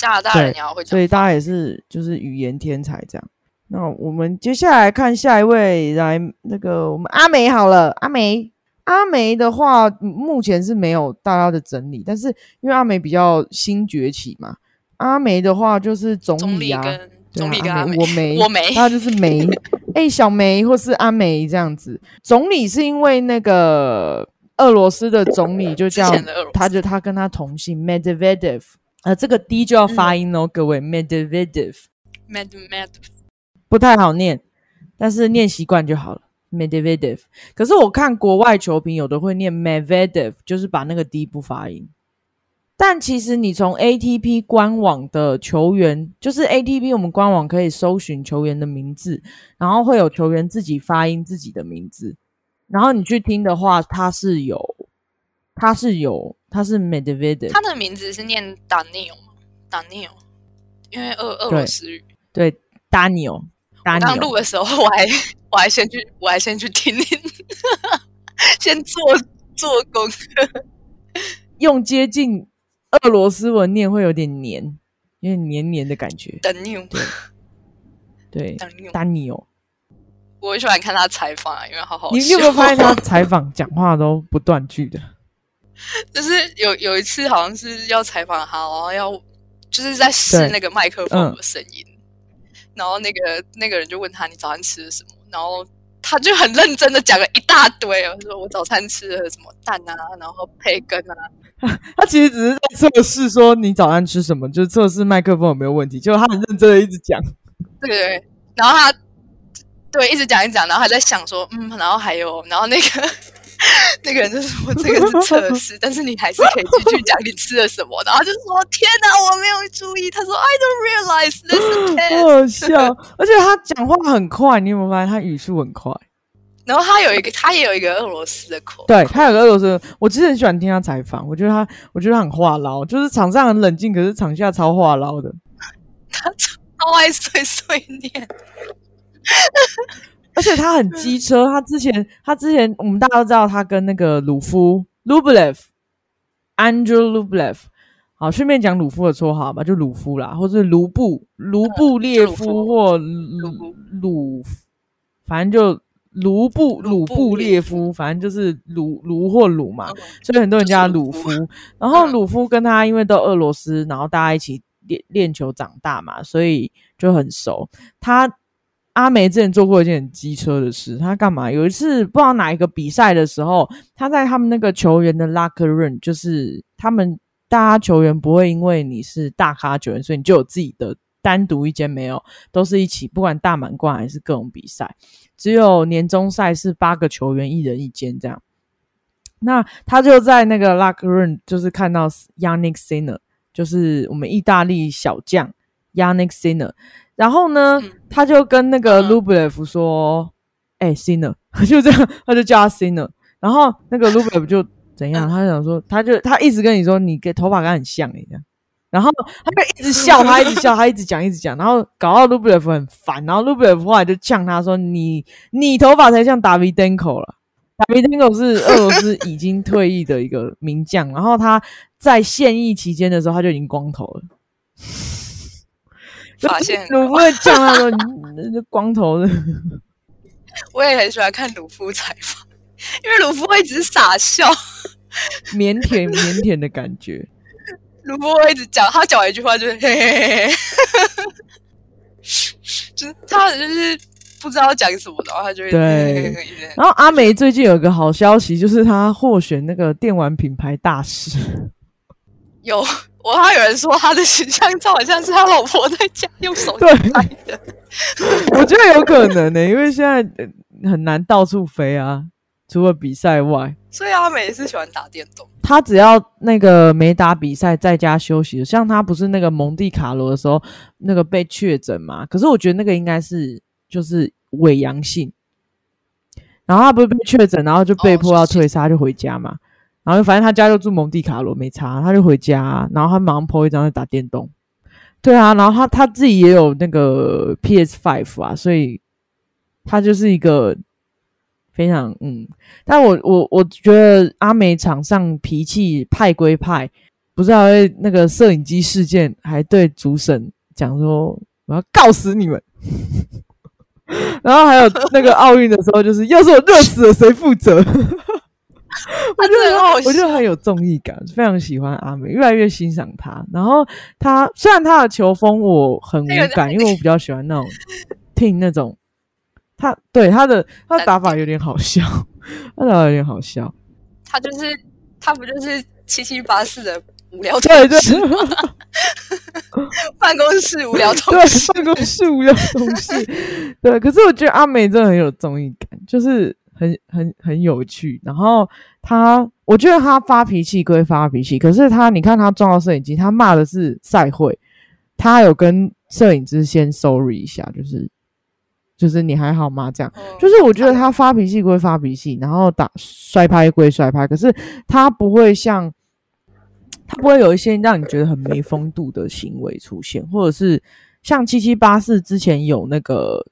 加拿大人也好会讲，所以大家也是就是语言天才这样。那我们接下来看下一位，来那个我们阿梅好了，阿梅阿梅的话目前是没有大家的整理，但是因为阿梅比较新崛起嘛，阿梅的话就是总理啊，总理跟阿梅，我梅我梅，他就是梅，哎，小梅或是阿梅这样子。总理是因为那个俄罗斯的总理就叫他，就他跟他同姓 Medvedev，呃，这个 D 就要发音哦，各位 Medvedev，Medvedev。不太好念，但是念习惯就好了。Medvedev，可是我看国外球评有的会念 Medvedev，就是把那个 D 不发音。但其实你从 ATP 官网的球员，就是 ATP 我们官网可以搜寻球员的名字，然后会有球员自己发音自己的名字，然后你去听的话，它是有，它是有，他是 Medvedev，他的名字是念 Daniel 吗？Daniel，因为俄俄罗斯语，对 Daniel。刚录的时候，我还 我还先去我还先去听听，先做做功课，用接近俄罗斯文念会有点黏，有点黏黏的感觉。Daniel，，对，，Daniel，我喜欢看他采访啊，因为好好。你有没有发现他采访讲话都不断句的？就是有有一次好像是要采访他，然后要就是在试那个麦克风的声音。然后那个那个人就问他：“你早餐吃了什么？”然后他就很认真的讲了一大堆哦，说我早餐吃了什么蛋啊，然后培根啊。他其实只是在测试说你早餐吃什么，就是测试麦克风有没有问题。结果他很认真的一直讲，对对。然后他对一直讲一讲，然后还在想说：“嗯，然后还有，然后那个。” 那个人就说：“这个是测试，但是你还是可以继续讲你吃了什么。”然后就说：“天哪，我没有注意。”他说：“I don't realize this is test。”好笑，而且他讲话很快，你有没有发现他语速很快？然后他有一个，他也有一个俄罗斯的口，对他有个俄罗斯。我其实很喜欢听他采访，我觉得他，我觉得他很话唠，就是场上很冷静，可是场下超话唠的。他超爱碎碎念。而且他很机车，他之前他之前我们大家都知道他跟那个鲁夫 Lublev，Andrew Lublev，好，顺便讲鲁夫的绰号吧，就鲁夫啦，或是卢布卢布列夫或鲁鲁，反正就卢布鲁布列夫，反正就是卢卢或鲁嘛，所以很多人叫他鲁夫。然后鲁夫跟他因为都俄罗斯，然后大家一起练练球长大嘛，所以就很熟。他。阿梅之前做过一件很机车的事，他干嘛？有一次不知道哪一个比赛的时候，他在他们那个球员的 locker room，就是他们大家球员不会因为你是大咖球员，所以你就有自己的单独一间，没有，都是一起，不管大满贯还是各种比赛，只有年终赛是八个球员一人一间这样。那他就在那个 locker room，就是看到 Yannick Sinner，就是我们意大利小将 Yannick Sinner。然后呢，他就跟那个 Lublev 说：“哎，Sinner，就这样，他就叫他 Sinner。然后那个 Lublev 就怎样？他就想说，他就他一直跟你说，你跟头发跟他很像哎，这样。然后他就一直笑，他一直笑，他一直讲，一直讲，然后搞到 Lublev 很烦。然后 Lublev 后来就呛他说：你你头发才像 David Denko 了，David Denko 是 俄罗斯已经退役的一个名将。然后他在现役期间的时候，他就已经光头了。”发现鲁夫叫他说：“那光头的。”我也很喜欢看鲁夫采访，因为鲁夫会一直傻笑，腼腆腼腆的感觉。鲁夫会一直讲，他讲完一句话就是嘿嘿嘿，就是他就是不知道讲什么，然后他就会对。然后阿梅最近有个好消息，就是他获选那个电玩品牌大使。有。我还有人说他的形象照好像是他老婆在家用手机拍的，我觉得有可能呢，因为现在很难到处飞啊，除了比赛外。所以阿美是喜欢打电动。他只要那个没打比赛，在家休息，像他不是那个蒙地卡罗的时候，那个被确诊嘛？可是我觉得那个应该是就是伪阳性，然后他不是被确诊，然后就被迫要退赛，就回家嘛。然后反正他家就住蒙地卡罗，没差，他就回家。然后他马上 po 一张在打电动，对啊。然后他他自己也有那个 PS Five 啊，所以他就是一个非常嗯。但我我我觉得阿美场上脾气派归派，不知道会那个摄影机事件，还对主审讲说我要告死你们。然后还有那个奥运的时候，就是要是我热死了，谁负责？我觉得我觉得很有综艺感，非常喜欢阿美，越来越欣赏她。然后她虽然她的球风我很无感，因为我比较喜欢那种 听那种他对他的他的打法有点好笑，他打法有点好笑。他就是他不就是七七八四的无聊对对，办公室无聊同事，办公室无聊同事。对，可是我觉得阿美真的很有综艺感，就是。很很很有趣，然后他，我觉得他发脾气归发脾气，可是他，你看他撞到摄影机，他骂的是赛会，他有跟摄影师先 sorry 一下，就是就是你还好吗？这样，就是我觉得他发脾气归发脾气，然后打摔拍归摔拍，可是他不会像他不会有一些让你觉得很没风度的行为出现，或者是像七七八四之前有那个。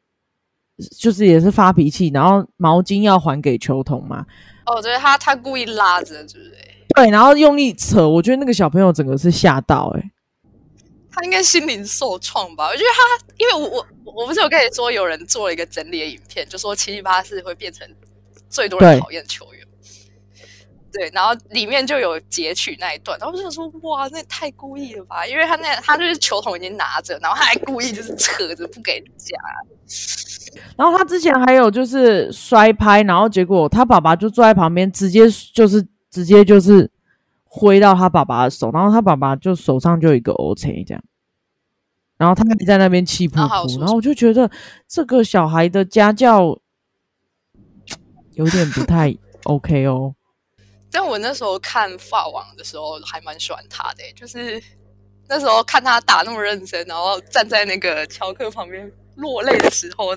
就是也是发脾气，然后毛巾要还给球童嘛？哦，对，他他故意拉着，对不对？对，然后用力扯，我觉得那个小朋友整个是吓到，哎，他应该心灵受创吧？我觉得他，因为我我我不是有跟你说，有人做了一个整理的影片，就说七七八四会变成最多人讨厌球员。对，然后里面就有截取那一段，然后我就说哇，那太故意了吧？因为他那他就是球筒已经拿着，然后他还故意就是扯着不给夹。然后他之前还有就是摔拍，然后结果他爸爸就坐在旁边，直接就是直接就是挥到他爸爸的手，然后他爸爸就手上就有一个 O C 这样，然后他还在那边气噗噗，然后我就觉得这个小孩的家教有点不太 OK 哦。但我那时候看法网的时候，还蛮喜欢他的，就是那时候看他打那么认真，然后站在那个乔克旁边落泪的时候，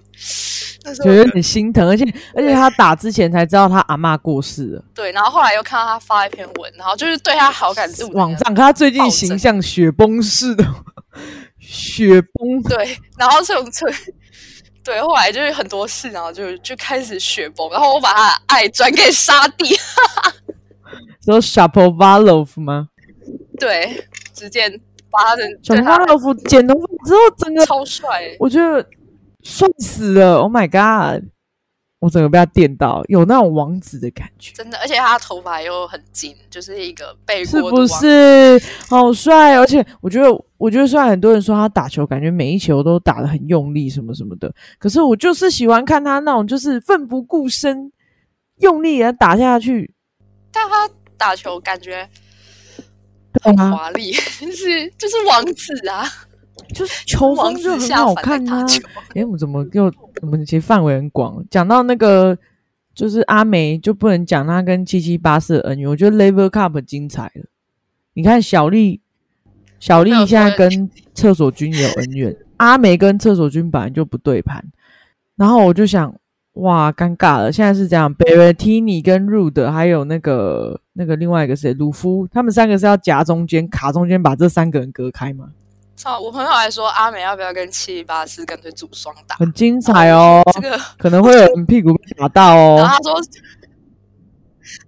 那时候觉得很心疼，而且而且他打之前才知道他阿妈过世了，对，然后后来又看到他发一篇文，然后就是对他好感度网上，他最近形象雪崩式的雪崩，对，然后这种这。对，后来就是很多事，然后就就开始雪崩，然后我把他爱转给沙地。说 Shapovalov 吗？对，直接把他的 Shapovalov 剪头发之后，整个超帅，我觉得帅死了！Oh my god，我整个被他电到，有那种王子的感觉。真的，而且他头发又很紧，就是一个背是不是好帅？而且我觉得，我觉得虽然很多人说他打球感觉每一球都打的很用力，什么什么的，可是我就是喜欢看他那种就是奋不顾身，用力的打下去，但他。打球感觉很华丽，就是就是王子啊，就是球风就很好看啊。哎，我们怎么又我们其实范围很广，讲到那个就是阿梅就不能讲他跟七七八四恩怨。我觉得 Level Cup 精彩了。你看小丽，小丽现在跟厕所君有恩怨，阿梅跟厕所君本来就不对盘，然后我就想。哇，尴尬了！现在是这样 b e r t i n i 跟 Rude 还有那个那个另外一个谁，鲁夫，他们三个是要夹中间卡中间，把这三个人隔开吗？操！我朋友还说阿美要不要跟七八四干脆组双打？很精彩哦，这个可能会有人屁股被打到哦。然后他说，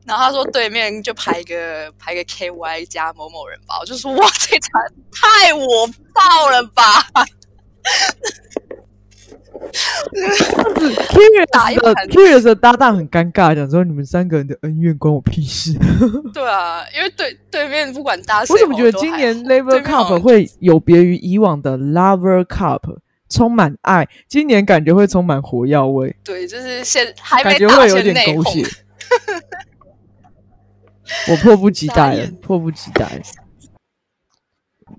然后他说对面就排个排个 KY 加某某人吧，我就说哇，这场太我爆了吧！Curious 的 Curious 的搭档很尴尬，讲说你们三个人的恩怨关我屁事。对啊，因为对对面不管搭谁，我怎么觉得今年 Lover Cup 会有别于以往的 Lover Cup，充满爱。今年感觉会充满火药味。对，就是现还感觉会有点狗血。我迫不及待了，迫不及待。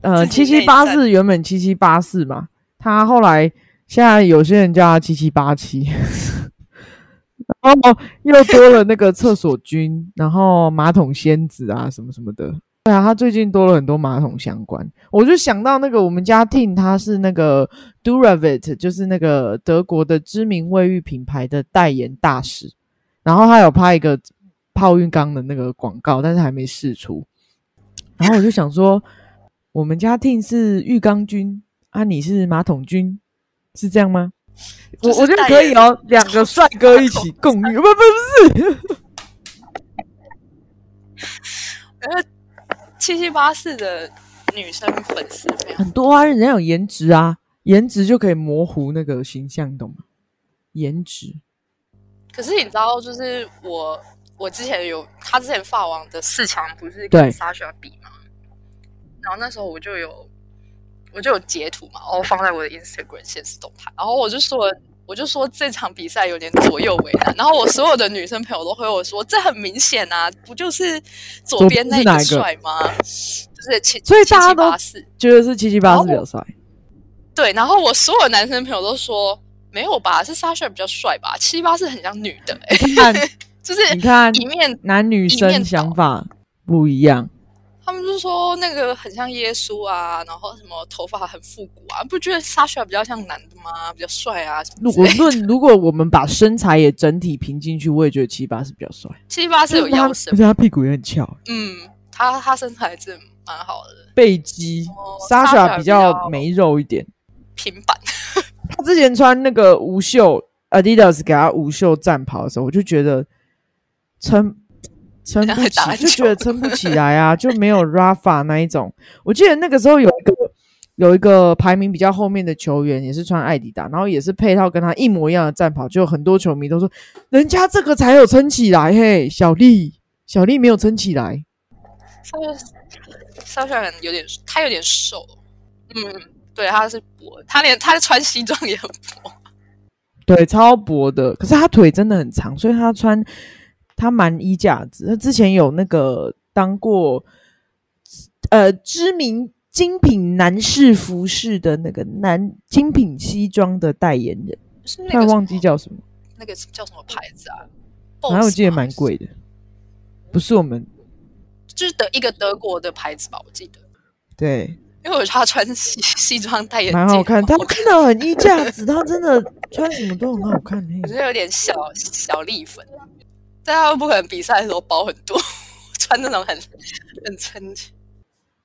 呃，七七八四原本七七八四嘛，他后来。现在有些人叫他七七八七，然后又多了那个厕所君，然后马桶仙子啊什么什么的。对啊，他最近多了很多马桶相关，我就想到那个我们家 Tim，他是那个 Duravit，就是那个德国的知名卫浴品牌的代言大使，然后他有拍一个泡浴缸的那个广告，但是还没试出。然后我就想说，我们家 Tim 是浴缸君啊，你是马桶君。是这样吗？我我觉得可以哦，两个帅哥一起共浴，不不不是。七七八四的女生粉丝很多啊，人家有颜值啊，颜值就可以模糊那个形象，懂吗？颜值。可是你知道，就是我我之前有他之前发网的四强不是跟 Sasha 比吗？然后那时候我就有我就有截图嘛，然后放在我的 Instagram 现实动态，然后我就说。我就说这场比赛有点左右为难，然后我所有的女生朋友都回我说，这很明显啊，不就是左边那个帅吗？就是七，所以大家都觉得是七七八四比较帅。对，然后我所有男生朋友都说没有吧，是 Sasha 比较帅吧？七七八四很像女的，你看，就是你看一面男女生想法不一样。他们就说那个很像耶稣啊，然后什么头发很复古啊，不觉得 Sasha 比较像男的吗？比较帅啊。如果论如果我们把身材也整体评进去，我也觉得七八是比较帅。七八是有腰身，而且他屁股也很翘。嗯，他他身材真蛮好的，背肌。Sasha 比较没肉一点，平板。他之前穿那个无袖 Adidas 给他无袖战袍的时候，我就觉得撑。撑不起，就觉得撑不起来啊，就没有 Rafa 那一种。我记得那个时候有一个有一个排名比较后面的球员，也是穿艾迪达，然后也是配套跟他一模一样的战袍，就很多球迷都说，人家这个才有撑起来嘿，小丽小丽没有撑起来。稍微有点，他有点瘦，嗯，对，他是薄，他连他穿西装也很薄，对，超薄的，可是他腿真的很长，所以他穿。他蛮衣架子，他之前有那个当过呃知名精品男士服饰的那个男精品西装的代言人，突然忘记叫什么，那个叫什么牌子啊？然后我记得蛮贵的，不是我们，就是德一个德国的牌子吧？我记得，对，因为我他穿西 西装代言，蛮好看，他真的很衣架子，他真的穿什么都很好看，我觉得有点小小丽粉。但他们不可能比赛的时候包很多，穿那种很很撑。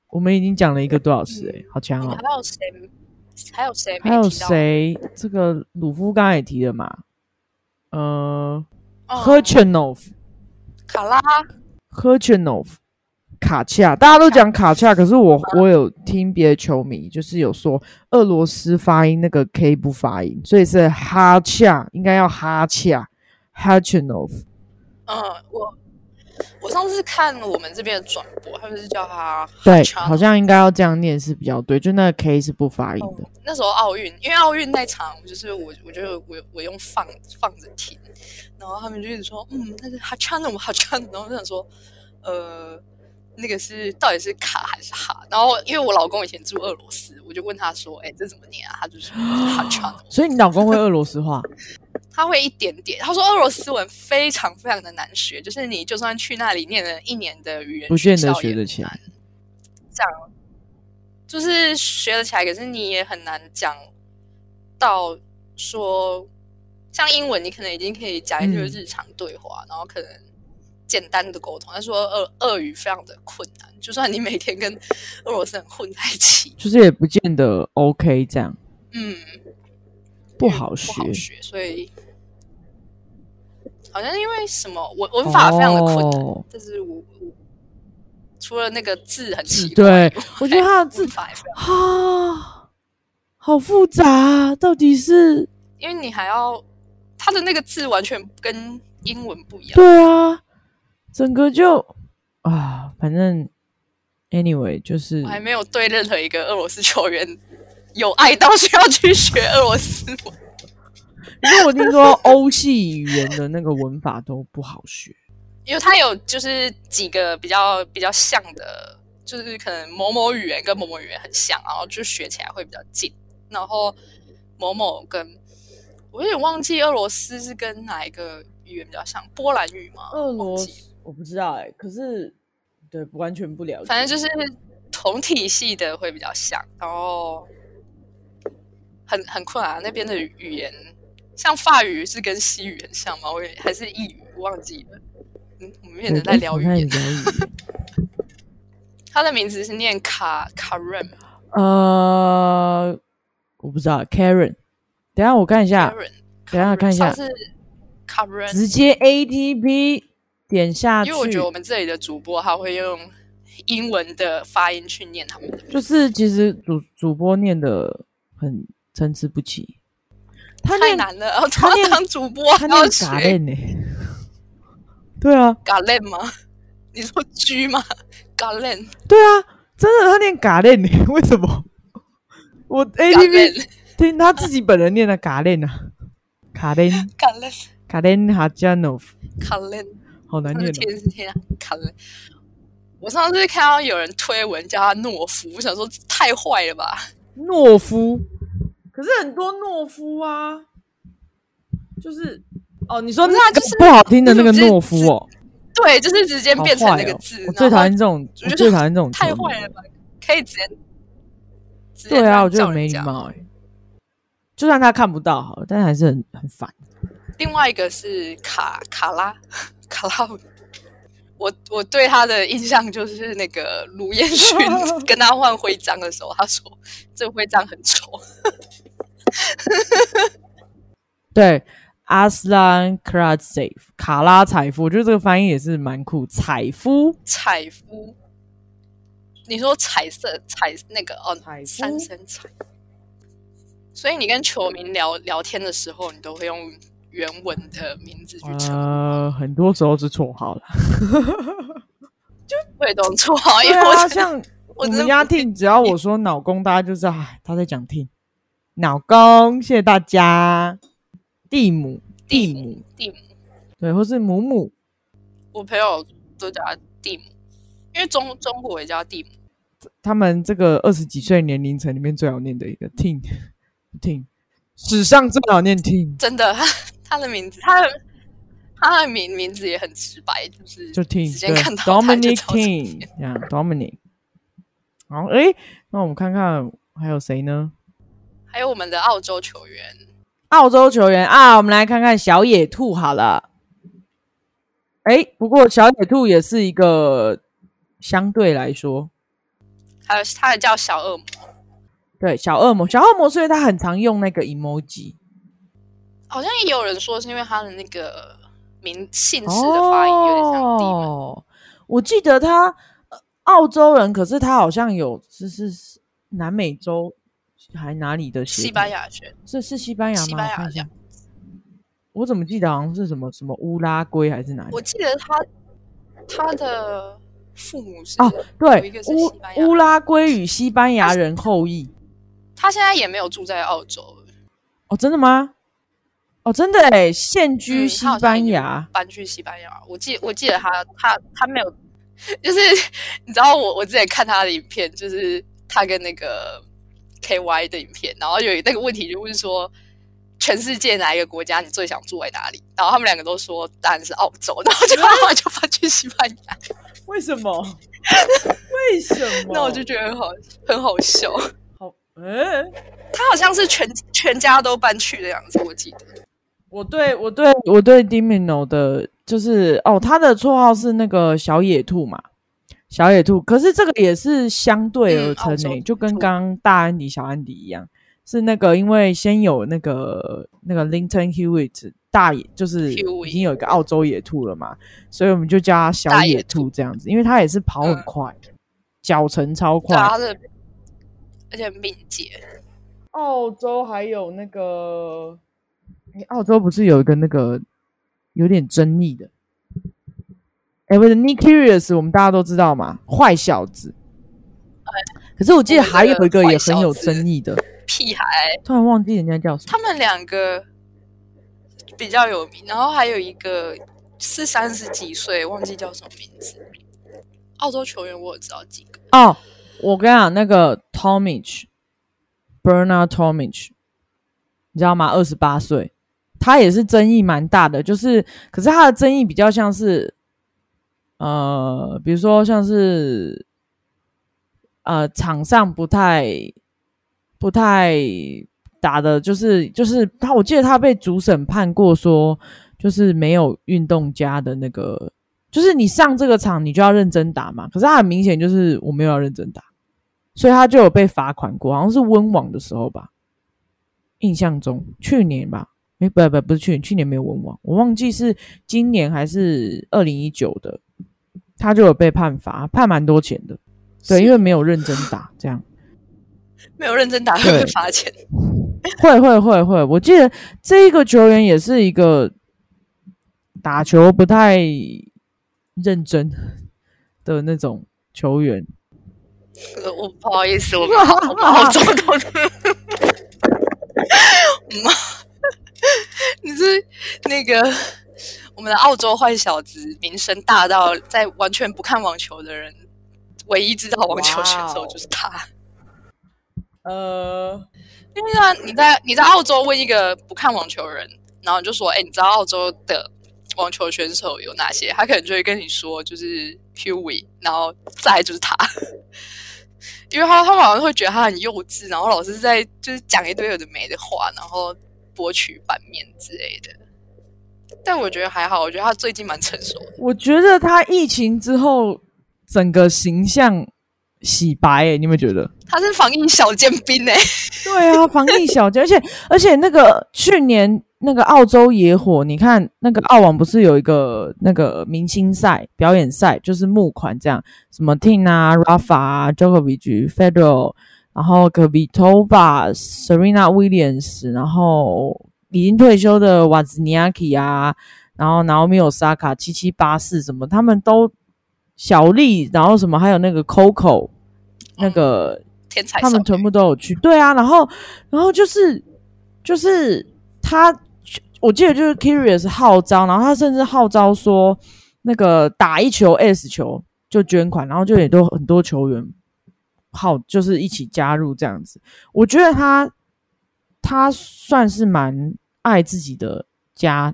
我们已经讲了一个多小时，哎，好强哦！还有谁？还有谁？还有谁？这个鲁夫刚才也提了嘛？呃 h e r c h e n o v 卡拉 h e r c h e n o v 卡恰，大家都讲卡恰，可是我我有听别的球迷就是有说俄罗斯发音那个 K 不发音，所以是哈恰，应该要哈恰 h e r c h e n o v 嗯，我我上次看我们这边的转播，他们是叫他对，好像应该要这样念是比较对，就那个 K 是不发音的。那时候奥运，因为奥运那场就是我，我觉得我我用放放着听，然后他们就一直说，嗯，那是哈川的，我哈川，然后就想说，呃，那个是到底是卡还是哈？然后因为我老公以前住俄罗斯，我就问他说，哎，这怎么念啊？他就说 哈川。所以你老公会俄罗斯话？他会一点点。他说俄罗斯文非常非常的难学，就是你就算去那里念了一年的语言，不见得学得起来。这样就是学得起来，可是你也很难讲到说，像英文，你可能已经可以讲一些日常对话，然后可能简单的沟通。他说俄俄语非常的困难，就算你每天跟俄罗斯人混在一起，就是也不见得 OK。这样，嗯，不好学不好学，所以。好像因为什么文文法非常的困难，就是我我除了那个字很奇怪，对我觉得他的字法啊好复杂，到底是因为你还要他的那个字完全跟英文不一样，对啊，整个就啊，反正 anyway 就是我还没有对任何一个俄罗斯球员有爱到需要去学俄罗斯文。因为我听说欧系语言的那个文法都不好学，因为它有就是几个比较比较像的，就是可能某某语言跟某某语言很像，然后就学起来会比较近。然后某某跟我有点忘记俄罗斯是跟哪一个语言比较像，波兰语吗？俄罗斯我不知道哎，可是对完全不了解，反正就是同体系的会比较像，然后很很困难那边的语言。像法语是跟西语很像吗？我也还是意语，忘记了。嗯，我们变成在聊语言。他的名字是念卡卡 n 呃，我不知道，Karen。等下我看一下，Karen,，等下看一下，直接 ATP 点下去。因为我觉得我们这里的主播他会用英文的发音去念他们的，就是其实主主播念的很参差不齐，太难了。他当主播，他念嘎练呢？对啊，嘎练吗？你说 G 吗？嘎练？对啊，真的他念嘎练呢？为什么？我 A P P 听他自己本人念的嘎练啊，卡练，卡练，卡练哈加诺夫，卡练，好难念，天天啊，卡练。我上次看到有人推文叫他懦夫，我想说太坏了吧？懦夫，可是很多懦夫啊，就是哦，你说那就是不好听的那个懦夫哦，对，就是直接变成那个字。我最讨厌这种，我最讨厌这种，太坏了吧？可以直接，对啊，我觉得没礼貌哎。就算他看不到好了，但是还是很很烦。另外一个是卡卡拉卡拉。我我对他的印象就是那个卢彦勋 跟他换徽章的时候，他说这个徽章很丑。对，阿斯兰克拉塞夫卡拉采夫，我觉得这个翻译也是蛮酷。采夫，采夫，你说彩色彩那个哦，三声彩。所以你跟球迷聊聊天的时候，你都会用。原文的名字去称，呃，很多时候是绰号了，就会懂绰号。因为我像我们家听，只要我说脑公，大家就知道他在讲听老公。谢谢大家，蒂姆，蒂姆，蒂姆，对，或是母母。我朋友都叫他蒂姆，因为中中国也叫蒂姆。他们这个二十几岁年龄层里面最好念的一个听听，史上最好念听，真的。他的名字，他的他的名名字也很直白，就是就听直接看到 Dominic Ting，这样 Dominic。好，哎，那我们看看还有谁呢？还有我们的澳洲球员，澳洲球员啊，我们来看看小野兔好了。哎，不过小野兔也是一个相对来说，还有他的叫小恶魔，对，小恶魔，小恶魔，所以他很常用那个 emoji。好像也有人说是因为他的那个名姓氏的发音有点像地我记得他澳洲人，可是他好像有是是南美洲还哪里的西班牙血，是是西班牙吗？西班牙这样。我怎么记得好像是什么什么乌拉圭还是哪里？我记得他他的父母是哦，对，乌乌拉圭与西班牙人后裔。他现在也没有住在澳洲哦，真的吗？哦，真的哎，现居西班牙，搬去西班牙。我记我记得他他他没有，就是你知道我我之前看他的影片，就是他跟那个 K Y 的影片，然后有那个问题就问说，全世界哪一个国家你最想住在哪里？然后他们两个都说当然是澳洲，然后就后来 就搬去西班牙。为什么？为什么？那我就觉得很好很好笑。好，嗯，他好像是全全家都搬去的样子，我记得。我对我对我对 Dimino 的，就是哦，他的绰号是那个小野兔嘛，小野兔。可是这个也是相对而成诶，就跟刚刚大安迪、小安迪一样，是那个因为先有那个那个 Linton Hewitt 大野，就是已经有一个澳洲野兔了嘛，所以我们就叫它小野兔这样子，因为它也是跑很快，脚程超快，而且敏捷。澳洲还有那个。澳洲不是有一个那个有点争议的？哎，不是 Nick Curious，我们大家都知道嘛，坏小子。可是我记得还有一个也很有争议的屁孩，突然忘记人家叫什么。他们两个比较有名，然后还有一个是三十几岁，忘记叫什么名字。澳洲球员我知道几个哦，我跟你讲，那个 Tomich，Bernard Tomich，你知道吗？二十八岁。他也是争议蛮大的，就是，可是他的争议比较像是，呃，比如说像是，呃，场上不太不太打的，就是就是他，我记得他被主审判过，说就是没有运动家的那个，就是你上这个场你就要认真打嘛，可是他很明显就是我没有要认真打，所以他就有被罚款过，好像是温网的时候吧，印象中去年吧。哎，不不不是去年，去年没有温网，我忘记是今年还是二零一九的。他就有被判罚，判蛮多钱的。对，因为没有认真打，这样 没有认真打会被罚钱。会会会会，我记得这一个球员也是一个打球不太认真的那种球员。呃，我不好意思，我好糟糕的。妈，你是那个我们的澳洲坏小子，名声大到在完全不看网球的人，唯一知道网球选手就是他。呃，因为呢，你在你在澳洲问一个不看网球人，然后你就说，哎，你知道澳洲的网球选手有哪些？他可能就会跟你说，就是 Hughie，然后再就是他。因为他他们好像会觉得他很幼稚，然后老是在就是讲一堆有的没的话，然后博取版面之类的。但我觉得还好，我觉得他最近蛮成熟的。我觉得他疫情之后整个形象洗白，哎，你有没有觉得？他是防疫小尖兵哎。对啊，防疫小尖，而且而且那个去年。那个澳洲野火，你看那个澳网不是有一个那个明星赛表演赛，就是募款这样，什么 Tin 啊、Rafa 啊、Djokovic、Federer，然后 Kvitova、Serena Williams，然后已经退休的瓦兹尼亚基啊，然后 Naomi Osaka 七七八四什么，他们都小丽，然后什么还有那个 Coco，那个天才，他们全部都有去。对啊，然后然后就是就是他。我记得就是 Curious 号召，然后他甚至号召说，那个打一球 S 球就捐款，然后就也都很多球员好就是一起加入这样子。我觉得他他算是蛮爱自己的家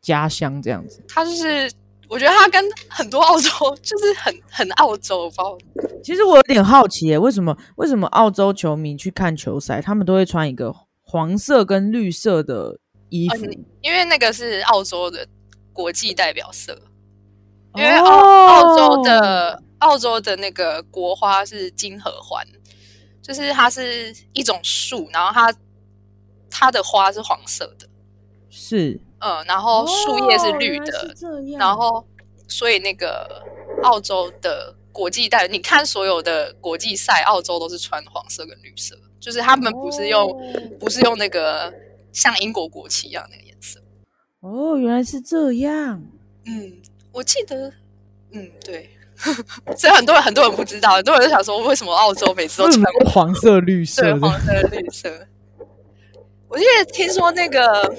家乡这样子。他就是我觉得他跟很多澳洲就是很很澳洲包。其实我有点好奇，为什么为什么澳洲球迷去看球赛，他们都会穿一个黄色跟绿色的？衣服，因为那个是澳洲的国际代表色，因为澳澳洲的澳洲的那个国花是金合欢，就是它是一种树，然后它它的花是黄色的，是，嗯，然后树叶是绿的，然后所以那个澳洲的国际代，你看所有的国际赛，澳洲都是穿黄色跟绿色，就是他们不是用不是用那个。像英国国旗一样那个颜色哦，原来是这样。嗯，我记得，嗯，对。所以很多人很多人不知道，很多人都想说，为什么澳洲每次都穿黄色绿色？对，黄色绿色。我记得听说那个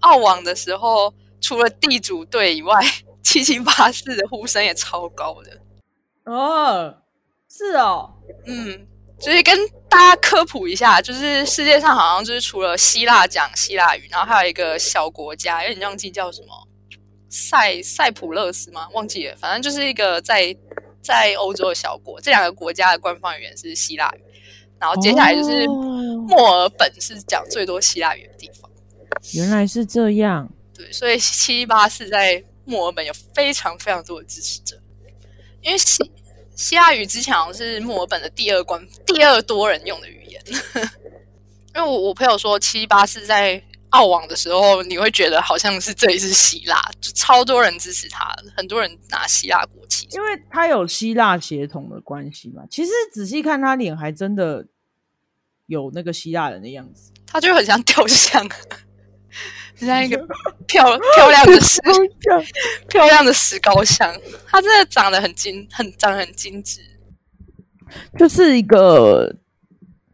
澳网的时候，除了地主队以外，七七八四的呼声也超高的。哦，是哦，嗯。就是跟大家科普一下，就是世界上好像就是除了希腊讲希腊语，然后还有一个小国家，有点忘记叫什么塞塞浦勒斯吗？忘记了，反正就是一个在在欧洲的小国。这两个国家的官方语言是希腊语，然后接下来就是墨尔本是讲最多希腊语的地方。原来是这样，对，所以七八四在墨尔本有非常非常多的支持者，因为希。希腊语之前好像是墨尔本的第二关、第二多人用的语言。因为我我朋友说，七八四在澳网的时候，你会觉得好像是这里是希腊，就超多人支持他，很多人拿希腊国旗，因为他有希腊血统的关系嘛。其实仔细看他脸，还真的有那个希腊人的样子，他就很像雕像。很像一个 漂漂亮的石漂亮的石膏像，他真的长得很精，很长得很精致，就是一个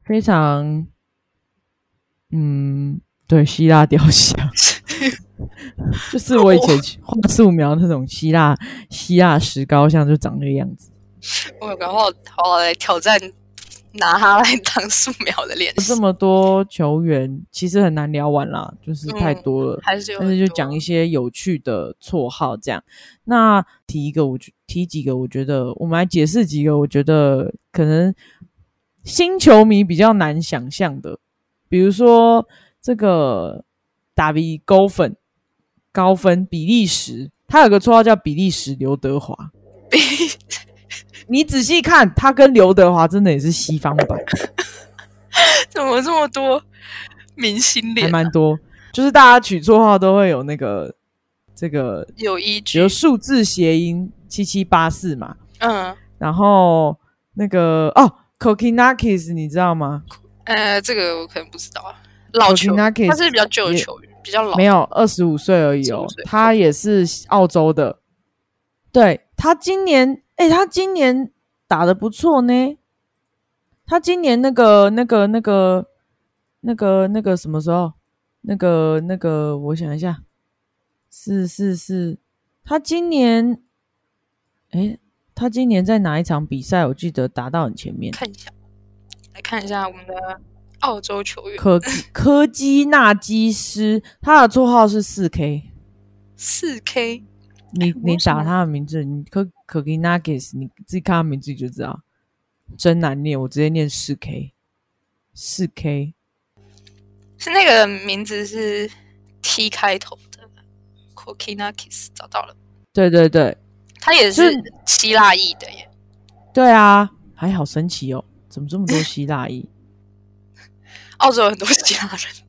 非常嗯，对希腊雕像，就是我以前画素描那种希腊希腊石膏像，就长那个样子。我然后好来挑战。拿他来当素描的练习。这么多球员，其实很难聊完啦，就是太多了。还是但是就讲一些有趣的绰号这样。那提一个，我提几个，我觉得我们来解释几个，我觉得可能新球迷比较难想象的，比如说这个打比高分高分比利时，他有个绰号叫比利时刘德华。你仔细看，他跟刘德华真的也是西方版，怎么这么多明星脸？还蛮多，就是大家取绰号都会有那个这个有依据，有数字谐音七七八四嘛，嗯，然后那个哦，Kokinakis 你知道吗？呃，这个我可能不知道，老球，他是比较旧的球员，比较老，没有二十五岁而已哦，他也是澳洲的，对他今年，哎，他今年打的不错呢，他今年那个那个那个那个那个什么时候？那个那个，我想一下，是是是，他今年，哎，他今年在哪一场比赛？我记得打到很前面。看一下，来看一下我们的澳洲球员科 科基纳基斯，他的绰号是四 K，四 K。你 你打他的名字，你科科基纳基斯，你自己看他名字就知道，真难念，我直接念四 K，四 K。是那个名字是 T 开头的，Kokinakis 找到了。对对对，他也是希腊裔的耶。对啊，还好神奇哦，怎么这么多希腊裔？澳洲有很多希腊人，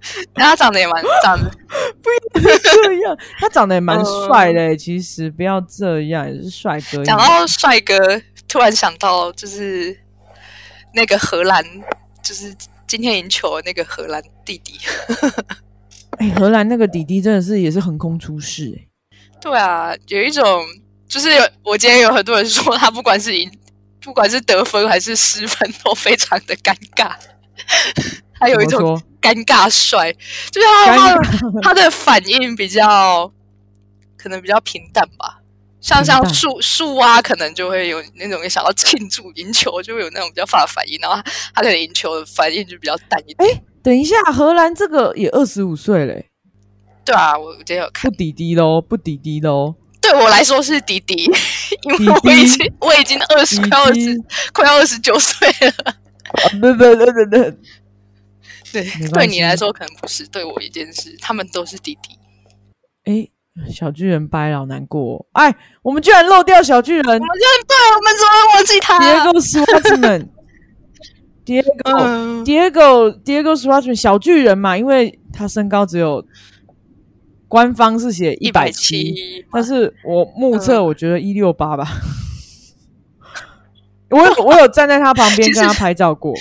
他长得也蛮长得，不要这样，他长得也蛮帅的。其实不要这样，也是帅哥。讲到帅哥，突然想到就是那个荷兰。就是今天赢球的那个荷兰弟弟，哎，荷兰那个弟弟真的是也是横空出世哎。对啊，有一种就是我今天有很多人说他不管是赢，不管是得分还是失分都非常的尴尬，他有一种尴尬帅，就是他他他的反应比较可能比较平淡吧。像像树树蛙可能就会有那种想要庆祝赢球，就会有那种比较发的反应，然后他可能赢球的反应就比较淡一点。哎，等一下，荷兰这个也二十五岁嘞。对啊，我今天有看不滴滴喽，不滴滴喽。对我来说是滴滴，因为我已经我已经二十快二十快要二十九岁了。对对对对对，对，对你来说可能不是，对我一件事，他们都是弟弟。哎。小巨人掰了，难过。哎，我们居然漏掉小巨人。我们居然对，我们怎么忘记他？Diego Swatchman，Diego，Diego，Diego Swatchman，小巨人嘛，因为他身高只有官方是写一百七，但是我目测我觉得一六八吧。我有我有站在他旁边跟他拍照过。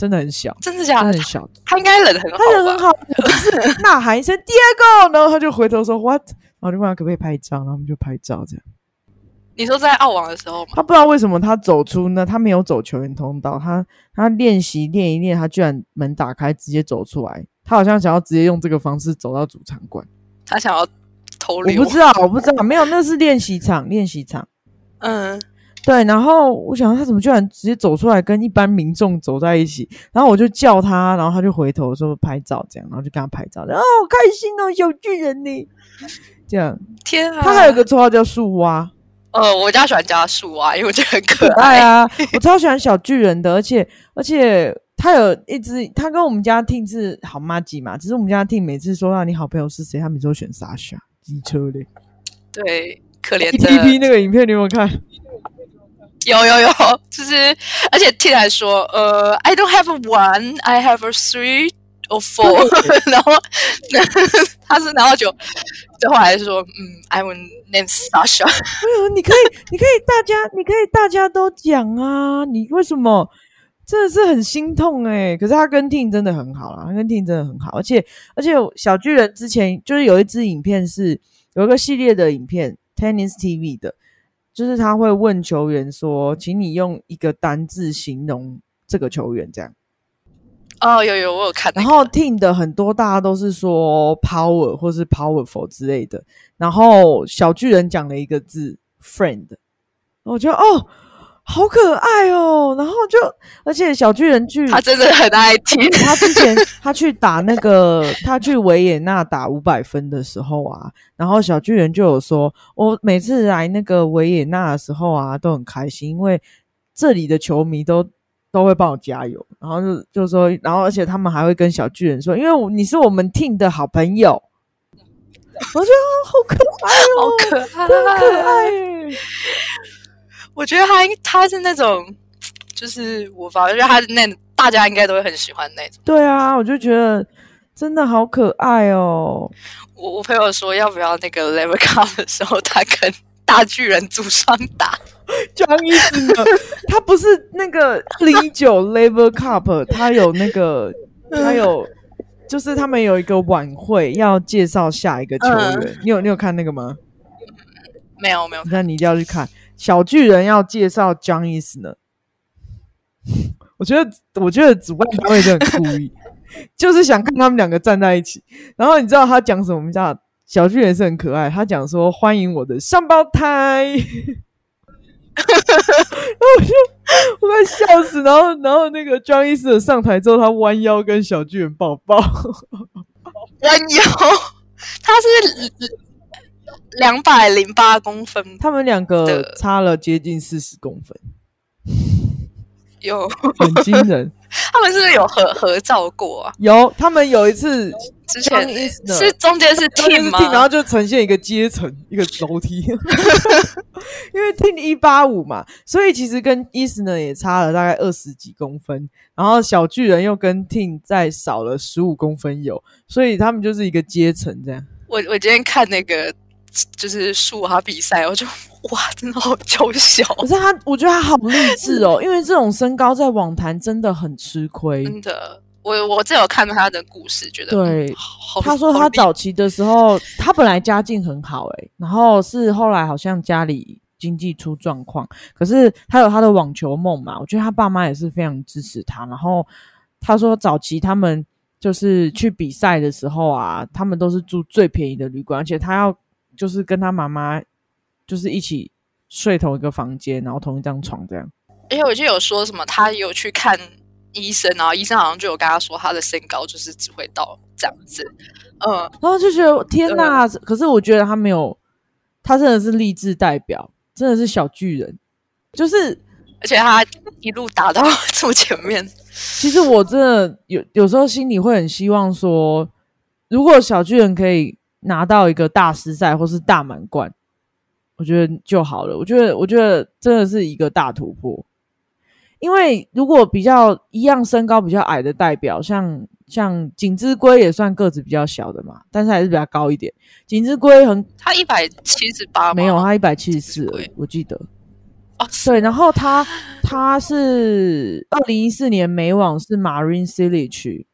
真的很小，真的假的？很小，他应该人很好，他人很好，就是呐喊一声 Diego，然后他就回头说 What，然后就问他可不可以拍一张，然后我们就拍照这样。你说在澳网的时候吗？他不知道为什么他走出呢？他没有走球员通道，他他练习练一练，他居然门打开直接走出来，他好像想要直接用这个方式走到主场馆，他想要偷溜。我不知道，我不知道，没有，那是练习场，练习场。嗯。对，然后我想他怎么居然直接走出来跟一般民众走在一起，然后我就叫他，然后他就回头说拍照这样，然后就跟他拍照，然后好开心哦，小巨人呢，这样，天啊，他还有个绰号叫树蛙，呃，我家喜欢叫他树蛙，因为我觉得很可爱。啊，我超喜欢小巨人的，而且而且他有一只，他跟我们家 T 是好妈鸡嘛，只是我们家 T 每次说到你好朋友是谁，他每次都选 Sasha 机车嘞，对，可怜的。T P 那个影片你有没有看？有有有，就是而且 T 来说，呃，I don't have one, I have a three or four，然后他是然后就最后还是说，嗯，I will name Sasha。哎呦，你可以，你可以大家，你可以大家都讲啊，你为什么真的是很心痛哎？可是他跟 t i n 真的很好啊，他跟 t i n 真的很好，而且而且小巨人之前就是有一支影片是有一个系列的影片，Tennis TV 的。就是他会问球员说：“请你用一个单字形容这个球员。”这样。哦，有有，我有看。然后 team 的很多大家都是说 power 或是 powerful 之类的。然后小巨人讲了一个字 friend，我觉得哦。好可爱哦！然后就，而且小巨人去，他真的很爱听。他之前他去打那个，他去维也纳打五百分的时候啊，然后小巨人就有说，我每次来那个维也纳的时候啊，都很开心，因为这里的球迷都都会帮我加油，然后就就说，然后而且他们还会跟小巨人说，因为你是我们 team 的好朋友，我觉得好可爱哦，好可爱，可爱。我觉得他他是那种，就是我反正觉得他是那大家应该都会很喜欢那种。对啊，我就觉得真的好可爱哦。我我朋友说要不要那个 Level Cup 的时候，他跟大巨人组双打。讲意思呢？他不是那个零九 Level Cup，他有那个，他有，就是他们有一个晚会要介绍下一个球员。你有你有看那个吗？没有没有，那你一定要去看。小巨人要介绍 John East 呢？我觉得，我觉得主办单位就很故意，就是想看他们两个站在一起。然后你知道他讲什么？你知道小巨人是很可爱，他讲说：“欢迎我的双胞胎。”我就我快笑死。然后，然后那个 John East 上台之后，他弯腰跟小巨人抱抱。弯腰，他是两百零八公分，他们两个差了接近四十公分。有很惊人，他们是不是有合合照过啊？有，他们有一次之前是中间是 team 吗？然后就呈现一个阶层，一个楼梯。因为 team 一八五嘛，所以其实跟 East 呢也差了大概二十几公分，然后小巨人又跟 team 再少了十五公分有，所以他们就是一个阶层这样。我我今天看那个。就是数啊比赛，我就 哇，真的好娇小。可是他，我觉得他好励志哦，因为这种身高在网坛真的很吃亏。真的，我我这有看到他的故事，觉得对。他说他早期的时候，他本来家境很好，哎，然后是后来好像家里经济出状况，可是他有他的网球梦嘛。我觉得他爸妈也是非常支持他。然后他说早期他们就是去比赛的时候啊，他们都是住最便宜的旅馆，而且他要。就是跟他妈妈，就是一起睡同一个房间，然后同一张床这样。而且我就有说什么，他有去看医生，然后医生好像就有跟他说，他的身高就是只会到这样子。嗯，然后就觉得天哪！可是我觉得他没有，他真的是励志代表，真的是小巨人。就是，而且他一路打到 这么前面。其实我真的有有时候心里会很希望说，如果小巨人可以。拿到一个大师赛或是大满贯，我觉得就好了。我觉得，我觉得真的是一个大突破。因为如果比较一样身高比较矮的代表，像像景之龟也算个子比较小的嘛，但是还是比较高一点。景之龟很，他一百七十八，没有，他一百七十四，我记得。哦，对，然后他他是二零一四年美网是 Marine 区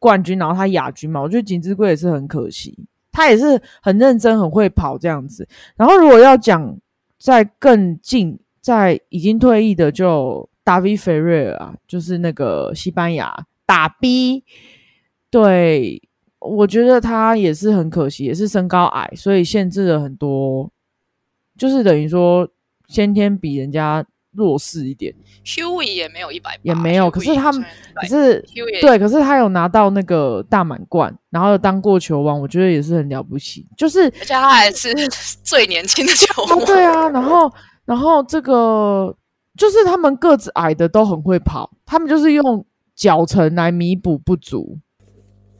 冠军，然后他亚军嘛，我觉得景之龟也是很可惜。他也是很认真、很会跑这样子。然后，如果要讲在更近，在已经退役的，就达维菲瑞尔啊，就是那个西班牙打 B。对，我觉得他也是很可惜，也是身高矮，所以限制了很多，就是等于说先天比人家。弱势一点，Huey 也没有一百，也没有。可是他们，可是对，可是他有拿到那个大满贯，然后当过球王，我觉得也是很了不起。就是，而且他还是 最年轻的球王。对啊，然后，然后这个就是他们个子矮的都很会跑，他们就是用脚程来弥补不足。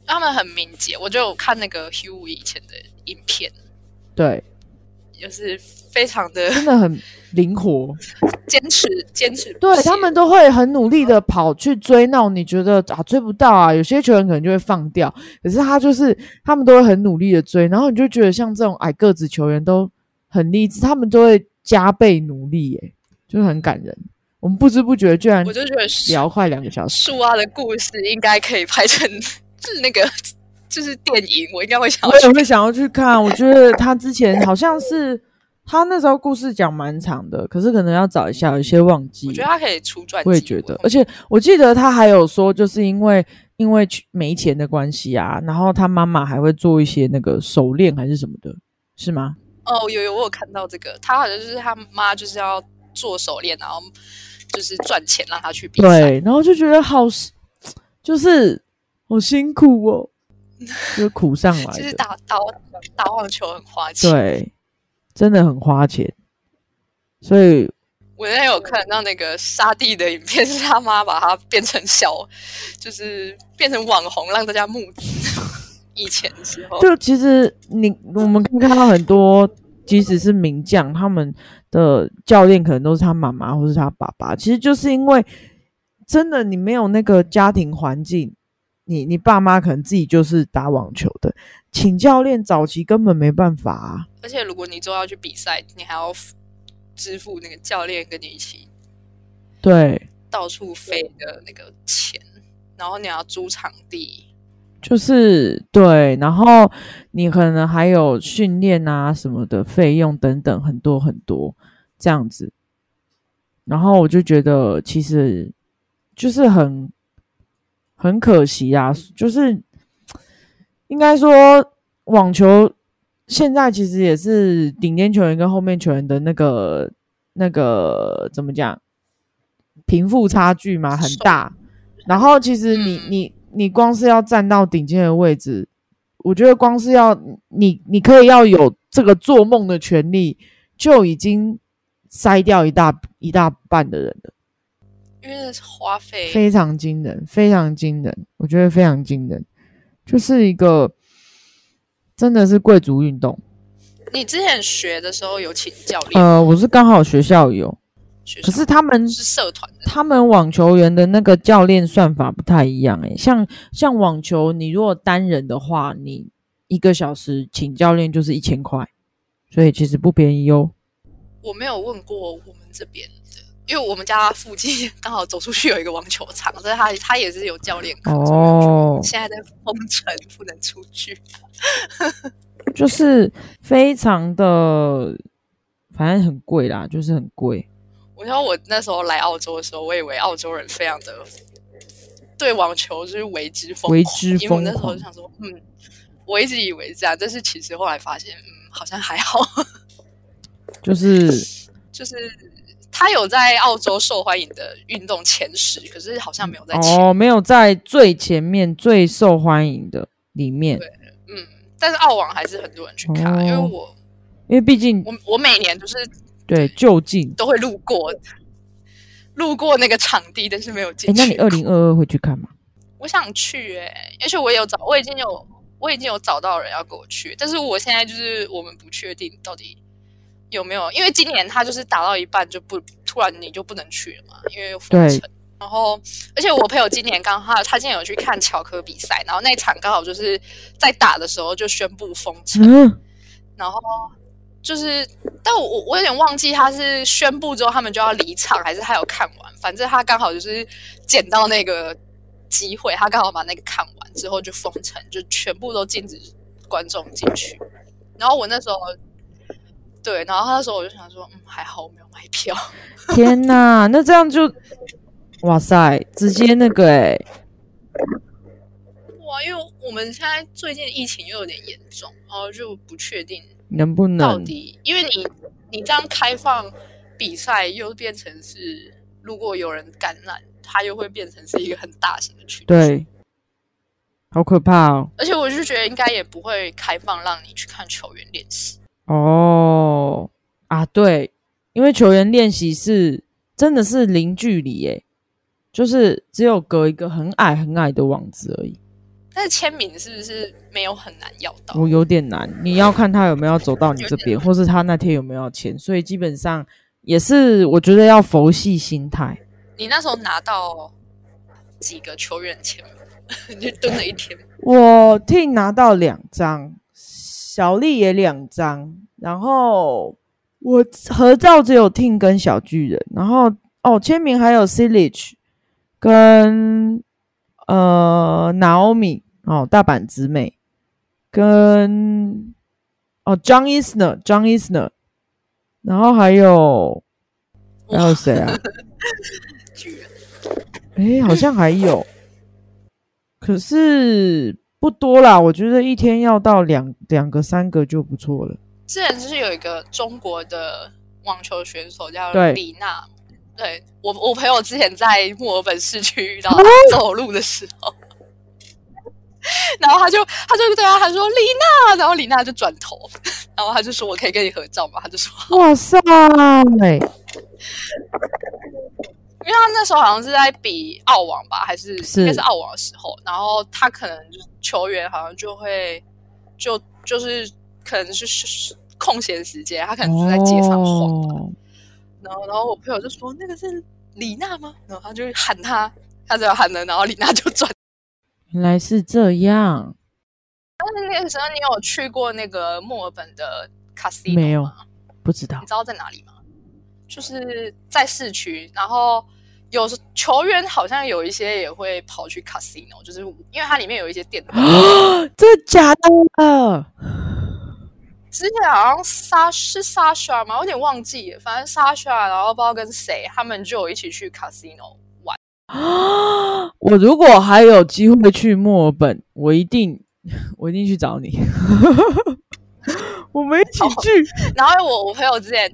他们很敏捷，我就看那个 Huey 以前的影片，对。就是非常的，真的很灵活，坚持坚持。对他们都会很努力的跑去追那种你觉得啊追不到啊，有些球员可能就会放掉，可是他就是他们都会很努力的追，然后你就觉得像这种矮个子球员都很励志，他们都会加倍努力，耶，就是很感人。我们不知不觉居然我就觉得聊快两个小时，树蛙的故事应该可以拍成是那个。就是电影，我应该会想要，我也会想要去看。我觉得他之前好像是他那时候故事讲蛮长的，可是可能要找一下，有些忘记。我觉得他可以出传记。我也觉得，而且我记得他还有说，就是因为因为没钱的关系啊，然后他妈妈还会做一些那个手链还是什么的，是吗？哦，有有，我有看到这个，他好像就是他妈就是要做手链，然后就是赚钱让他去比赛，对，然后就觉得好，就是好辛苦哦。就是苦上来的。其实打打打网球很花钱，对，真的很花钱。所以我那天有看到那个沙地的影片，是他妈把他变成小，就是变成网红，让大家募资。以前的时候，就其实你我们可以看到很多，即使是名将，他们的教练可能都是他妈妈或是他爸爸。其实就是因为真的你没有那个家庭环境。你你爸妈可能自己就是打网球的，请教练早期根本没办法啊。而且如果你之后要去比赛，你还要支付那个教练跟你一起对到处飞的那个钱，然后你要租场地，就是对，然后你可能还有训练啊什么的费用等等很多很多这样子。然后我就觉得其实就是很很可惜啊，就是应该说网球现在其实也是顶尖球员跟后面球员的那个那个怎么讲贫富差距嘛很大。然后其实你你你光是要站到顶尖的位置，我觉得光是要你你可以要有这个做梦的权利，就已经。筛掉一大一大半的人了，因为花费非常惊人，非常惊人，我觉得非常惊人，就是一个真的是贵族运动。你之前学的时候有请教练？呃，我是刚好学校有，可是他们是社团，他们网球员的那个教练算法不太一样诶，像像网球，你如果单人的话，你一个小时请教练就是一千块，所以其实不便宜哦。我没有问过我们这边的，因为我们家附近 刚好走出去有一个网球场，所以他他也是有教练课。哦，现在在封城，不能出去，就是非常的，反正很贵啦，就是很贵。我想我那时候来澳洲的时候，我以为澳洲人非常的对网球就是为之疯为之疯狂。那时候就想说，嗯，我一直以为这样，但是其实后来发现，嗯，好像还好。就是 就是他有在澳洲受欢迎的运动前十，可是好像没有在哦，没有在最前面最受欢迎的里面。对，嗯，但是澳网还是很多人去看，因为我因为毕竟我我每年就是对就近都会路过路过那个场地，但是没有进去。那你二零二二会去看吗？我想去哎，而且我有找，我已经有我已经有找到人要跟我去，但是我现在就是我们不确定到底。有没有？因为今年他就是打到一半就不突然你就不能去了嘛，因为封城。然后，而且我朋友今年刚好他今年有去看乔科比赛，然后那场刚好就是在打的时候就宣布封城。然后就是，但我我有点忘记他是宣布之后他们就要离场，还是他有看完？反正他刚好就是捡到那个机会，他刚好把那个看完之后就封城，就全部都禁止观众进去。然后我那时候。对，然后他那时候我就想说，嗯，还好我没有买票。天哪，那这样就，哇塞，直接那个哎，哇，因为我们现在最近疫情又有点严重，然后就不确定能不能到底，因为你你这样开放比赛，又变成是如果有人感染，它又会变成是一个很大型的群，对，好可怕哦。而且我就觉得应该也不会开放让你去看球员练习。哦啊，对，因为球员练习是真的是零距离耶，就是只有隔一个很矮很矮的网子而已。但是签名是不是没有很难要到？我有点难，你要看他有没有走到你这边，或是他那天有没有签，所以基本上也是我觉得要佛系心态。你那时候拿到几个球员签名？你蹲了一天。我替拿到两张。小丽也两张，然后我合照只有 Ting 跟小巨人，然后哦签名还有 s i l a g e 跟呃 Naomi 哦大阪直美跟哦 John Isner John Isner，然后还有还有谁啊？巨人，哎好像还有，可是。不多啦，我觉得一天要到两两个、三个就不错了。之前就是有一个中国的网球选手叫李娜，对我我朋友之前在墨尔本市区遇到他走路的时候，然后他就他就对他他说李娜，然后李娜就转头，然后他就说我可以跟你合照吗？他就说哇塞。因为他那时候好像是在比澳网吧，还是应该是澳网的时候，然后他可能球员好像就会就就是可能是空闲时间，他可能就在街上晃，然后然后我朋友就说那个是李娜吗？然后他就喊他，他只要喊了，然后李娜就转，原来是这样。但是那个时候你有去过那个墨尔本的 casino 没有？不知道。你知道在哪里吗？就是在市区，然后有球员好像有一些也会跑去 casino，就是因为它里面有一些店。真的假的？之前好像沙是沙莎吗？有点忘记，反正沙莎然后不知道跟谁，他们就有一起去 casino 玩。我如果还有机会去墨尔本，我一定 我一定去找你。我们一起去。然后我我朋友之前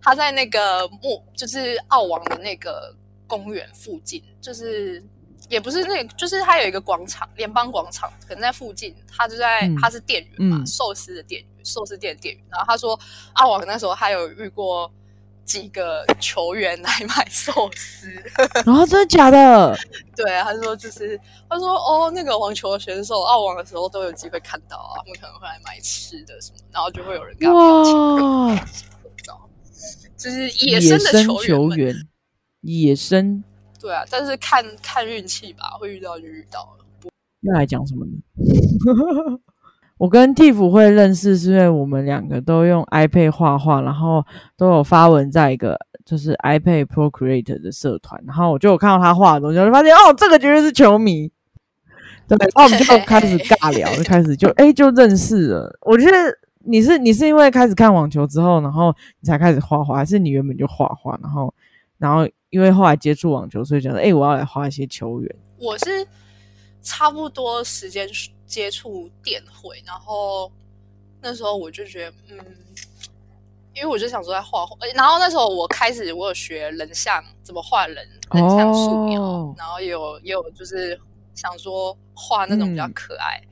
他在那个墨，就是澳网的那个公园附近，就是也不是那，就是他有一个广场，联邦广场，可能在附近。他就在他是店员嘛，寿司的店员。寿司店店员，然后他说澳王那时候他有遇过几个球员来买寿司，然后真的假的？对，他说就是他说哦，那个网球选手澳网的时候都有机会看到啊，他们可能会来买吃的什么，然后就会有人哇，就是野生的球员，野生对啊，但是看看运气吧，会遇到就遇到了。那来讲什么呢？我跟 Tiff 会认识，是因为我们两个都用 iPad 画画，然后都有发文在一个就是 iPad Procreate 的社团，然后我就有看到他画的东西，我就发现哦，这个绝对是球迷。对，然后我们就开始尬聊，就开始就哎就认识了。我觉得你是你是因为开始看网球之后，然后你才开始画画，还是你原本就画画，然后然后因为后来接触网球，所以觉得哎我要来画一些球员。我是差不多时间。接触电绘，然后那时候我就觉得，嗯，因为我就想说在画画，然后那时候我开始我有学人像怎么画人，人像素描，然后有也有就是想说画那种比较可爱，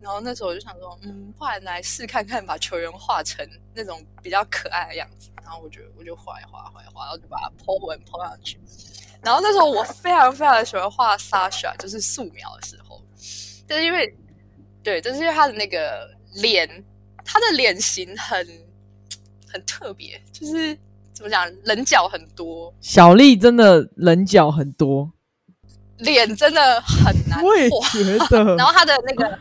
然后那时候我就想说，嗯，不然来试看看把球员画成那种比较可爱的样子，然后我就我就画一画画一画，然后就把它剖纹剖上去，然后那时候我非常非常喜欢画 Sasha，就是素描的时候。就是因为，对，就是因为他的那个脸，他的脸型很很特别，就是怎么讲，棱角很多。小丽真的棱角很多，脸真的很难画。我也觉得。然后他的那个，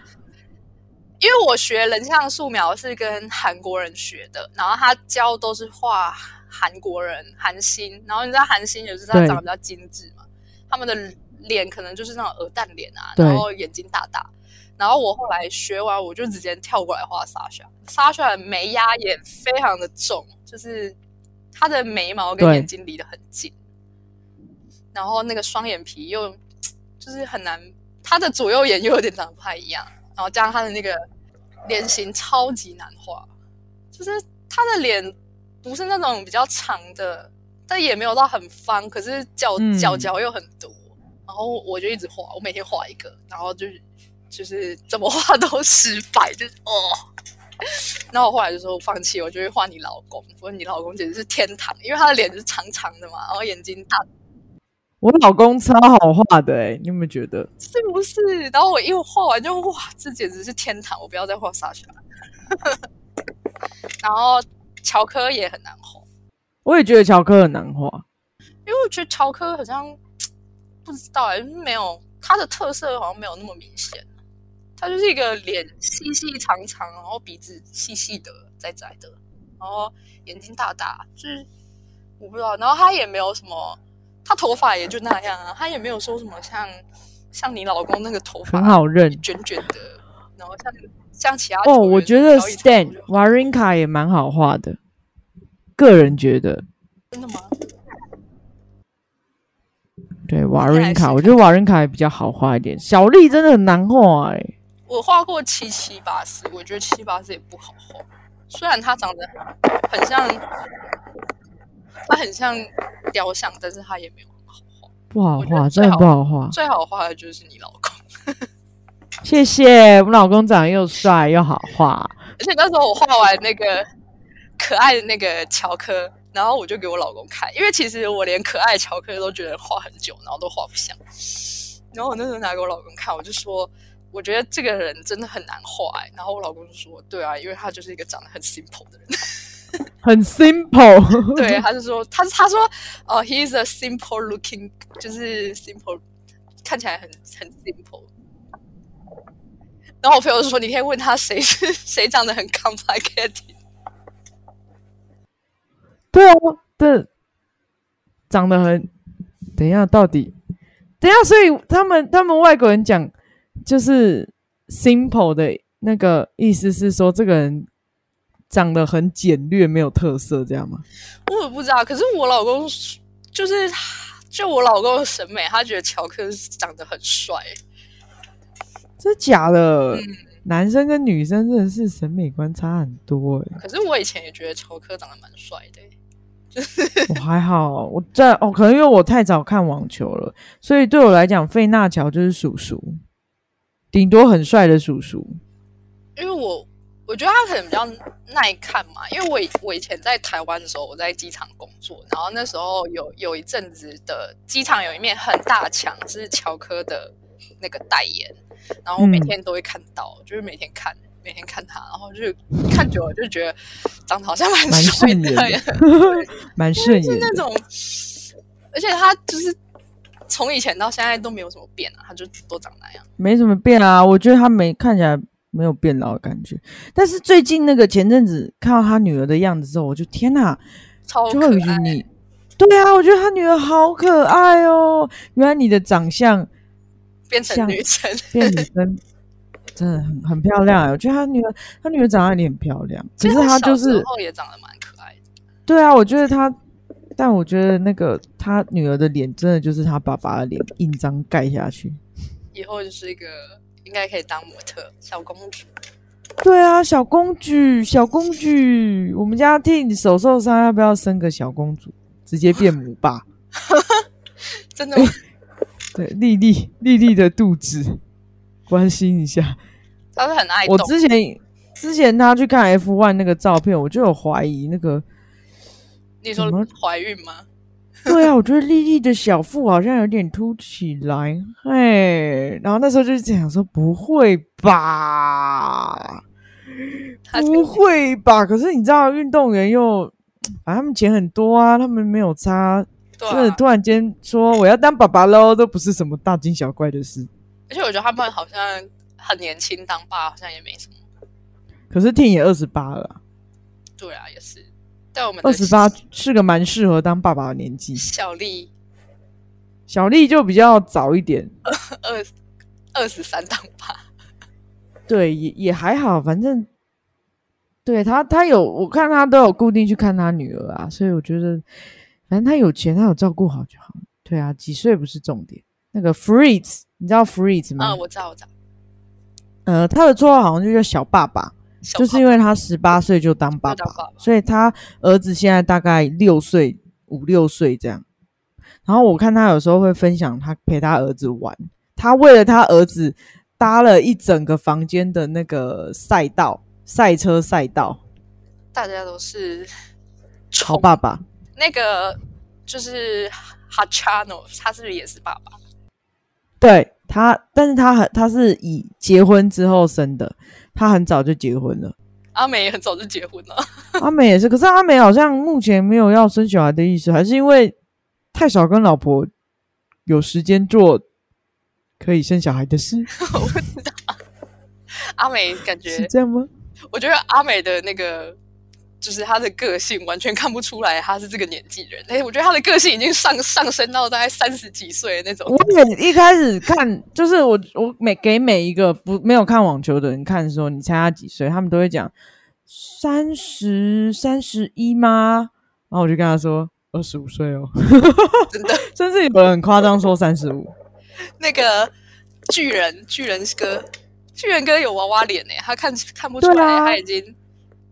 因为我学人像素描是跟韩国人学的，然后他教都是画韩国人韩星，然后你知道韩星也是他长得比较精致嘛，他们的。脸可能就是那种鹅蛋脸啊，然后眼睛大大。然后我后来学完，我就直接跳过来画莎莎。莎莎的眉压眼非常的重，就是他的眉毛跟眼睛离得很近，然后那个双眼皮又就是很难，他的左右眼又有点长得不太一样，然后加上他的那个脸型超级难画，就是他的脸不是那种比较长的，但也没有到很方，可是角角角又很多。然后我就一直画，我每天画一个，然后就是就是怎么画都失败，就是哦。然后我后来就说放弃，我就会画你老公。我说你老公简直是天堂，因为他的脸是长长的嘛，然后眼睛大。我老公超好画的哎，你有没有觉得？是不是？然后我一画完就哇，这简直是天堂！我不要再画沙丘。然后乔科也很难画，我也觉得乔科很难画，因为我觉得乔科好像。不知道哎，没有他的特色，好像没有那么明显。他就是一个脸细细长长，然后鼻子细细的、窄窄的，然后眼睛大大，就是我不知道。然后他也没有什么，他头发也就那样啊，他也没有说什么像像你老公那个头发很好认，卷卷的。然后像像其他哦，我觉得 Stan Warinka 也蛮好画的，个人觉得。真的吗？对瓦伦卡，我觉得瓦伦卡也比较好画一点。小丽真的很难画哎，我画过七七八十，我觉得七八十也不好画。虽然他长得很像，他很像雕像，但是他也没有很好画。不好画，真的不好画。最好画的就是你老公。谢谢，我老公长得又帅又好画。而且那时候我画完那个可爱的那个乔科。然后我就给我老公看，因为其实我连可爱乔克都觉得画很久，然后都画不像。然后我那时候拿给我老公看，我就说，我觉得这个人真的很难画。然后我老公就说，对啊，因为他就是一个长得很 simple 的人，很 simple。对，他就说，他他说，哦，he is a simple looking，就是 simple，看起来很很 simple。然后我朋友就说：“你可以问他谁是 谁长得很 complicated。”对啊，对，长得很……等一下，到底等一下，所以他们他们外国人讲就是 simple 的那个意思是说这个人长得很简略，没有特色，这样吗？我也不知道。可是我老公就是就我老公的审美，他觉得乔克长得很帅。真的假的？男生跟女生真的是审美观差很多哎。可是我以前也觉得乔克长得蛮帅的。我还好，我在哦，可能因为我太早看网球了，所以对我来讲，费纳乔就是叔叔，顶多很帅的叔叔。因为我我觉得他可能比较耐看嘛，因为我我以前在台湾的时候，我在机场工作，然后那时候有有一阵子的机场有一面很大墙是乔科的那个代言，然后我每天都会看到，就是每天看。每天看他，然后就是看久了就觉得长得好像蛮帅的，蛮顺眼，是那种，而且他就是从以前到现在都没有什么变啊，他就都长那样，没什么变啊。我觉得他没看起来没有变老的感觉，但是最近那个前阵子看到他女儿的样子之后，我就天哪，超可爱！你对啊，我觉得他女儿好可爱哦。原来你的长相变成女生，变女生。真的很很漂亮，我觉得他女儿，他女儿长得也很漂亮。其实他就是也长得蛮可爱的。对啊，我觉得他，但我觉得那个他女儿的脸，真的就是他爸爸的脸印章盖下去。以后就是一个应该可以当模特小公主。对啊，小公主，小公主，我们家替手受伤，要不要生个小公主，直接变母爸？真的吗？对，丽丽，丽丽的肚子。关心一下，她是很爱。我之前之前她去看 F one 那个照片，我就有怀疑那个。你说怀孕吗？对啊，我觉得丽丽的小腹好像有点凸起来，嘿。然后那时候就想说，不会吧？不会吧？可是你知道，运动员又反正他们钱很多啊，他们没有差，就是突然间说我要当爸爸喽，都不是什么大惊小怪的事。而且我觉得他们好像很年轻，当爸好像也没什么。可是 T 也二十八了。对啊，也是。在我们二十八是个蛮适合当爸爸的年纪。小丽，小丽就比较早一点，二二十三当爸。对，也也还好，反正对他，他有我看他都有固定去看他女儿啊，所以我觉得反正他有钱，他有照顾好就好。对啊，几岁不是重点。那个 Freeze，你知道 Freeze 吗？啊，我知道，我知道。呃，他的绰号好像就叫小爸爸，就是因为他十八岁就当爸爸，所以他儿子现在大概六岁五六岁这样。然后我看他有时候会分享他陪他儿子玩，他为了他儿子搭了一整个房间的那个赛道赛车赛道。大家都是好爸爸。那个就是 Hachano，他是不是也是爸爸？对他，但是他很，他是以结婚之后生的，他很早就结婚了。阿美也很早就结婚了，阿美也是，可是阿美好像目前没有要生小孩的意思，还是因为太少跟老婆有时间做可以生小孩的事。我不知道，阿美感觉是这样吗？我觉得阿美的那个。就是他的个性完全看不出来他是这个年纪人，哎，我觉得他的个性已经上上升到大概三十几岁那种。我也一开始看，就是我我每给每一个不没有看网球的人看，的时候你猜他几岁，他们都会讲三十三十一吗？然后我就跟他说二十五岁哦，真的，甚至有人很夸张说三十五。那个巨人巨人哥，巨人哥有娃娃脸哎，他看看不出来他已经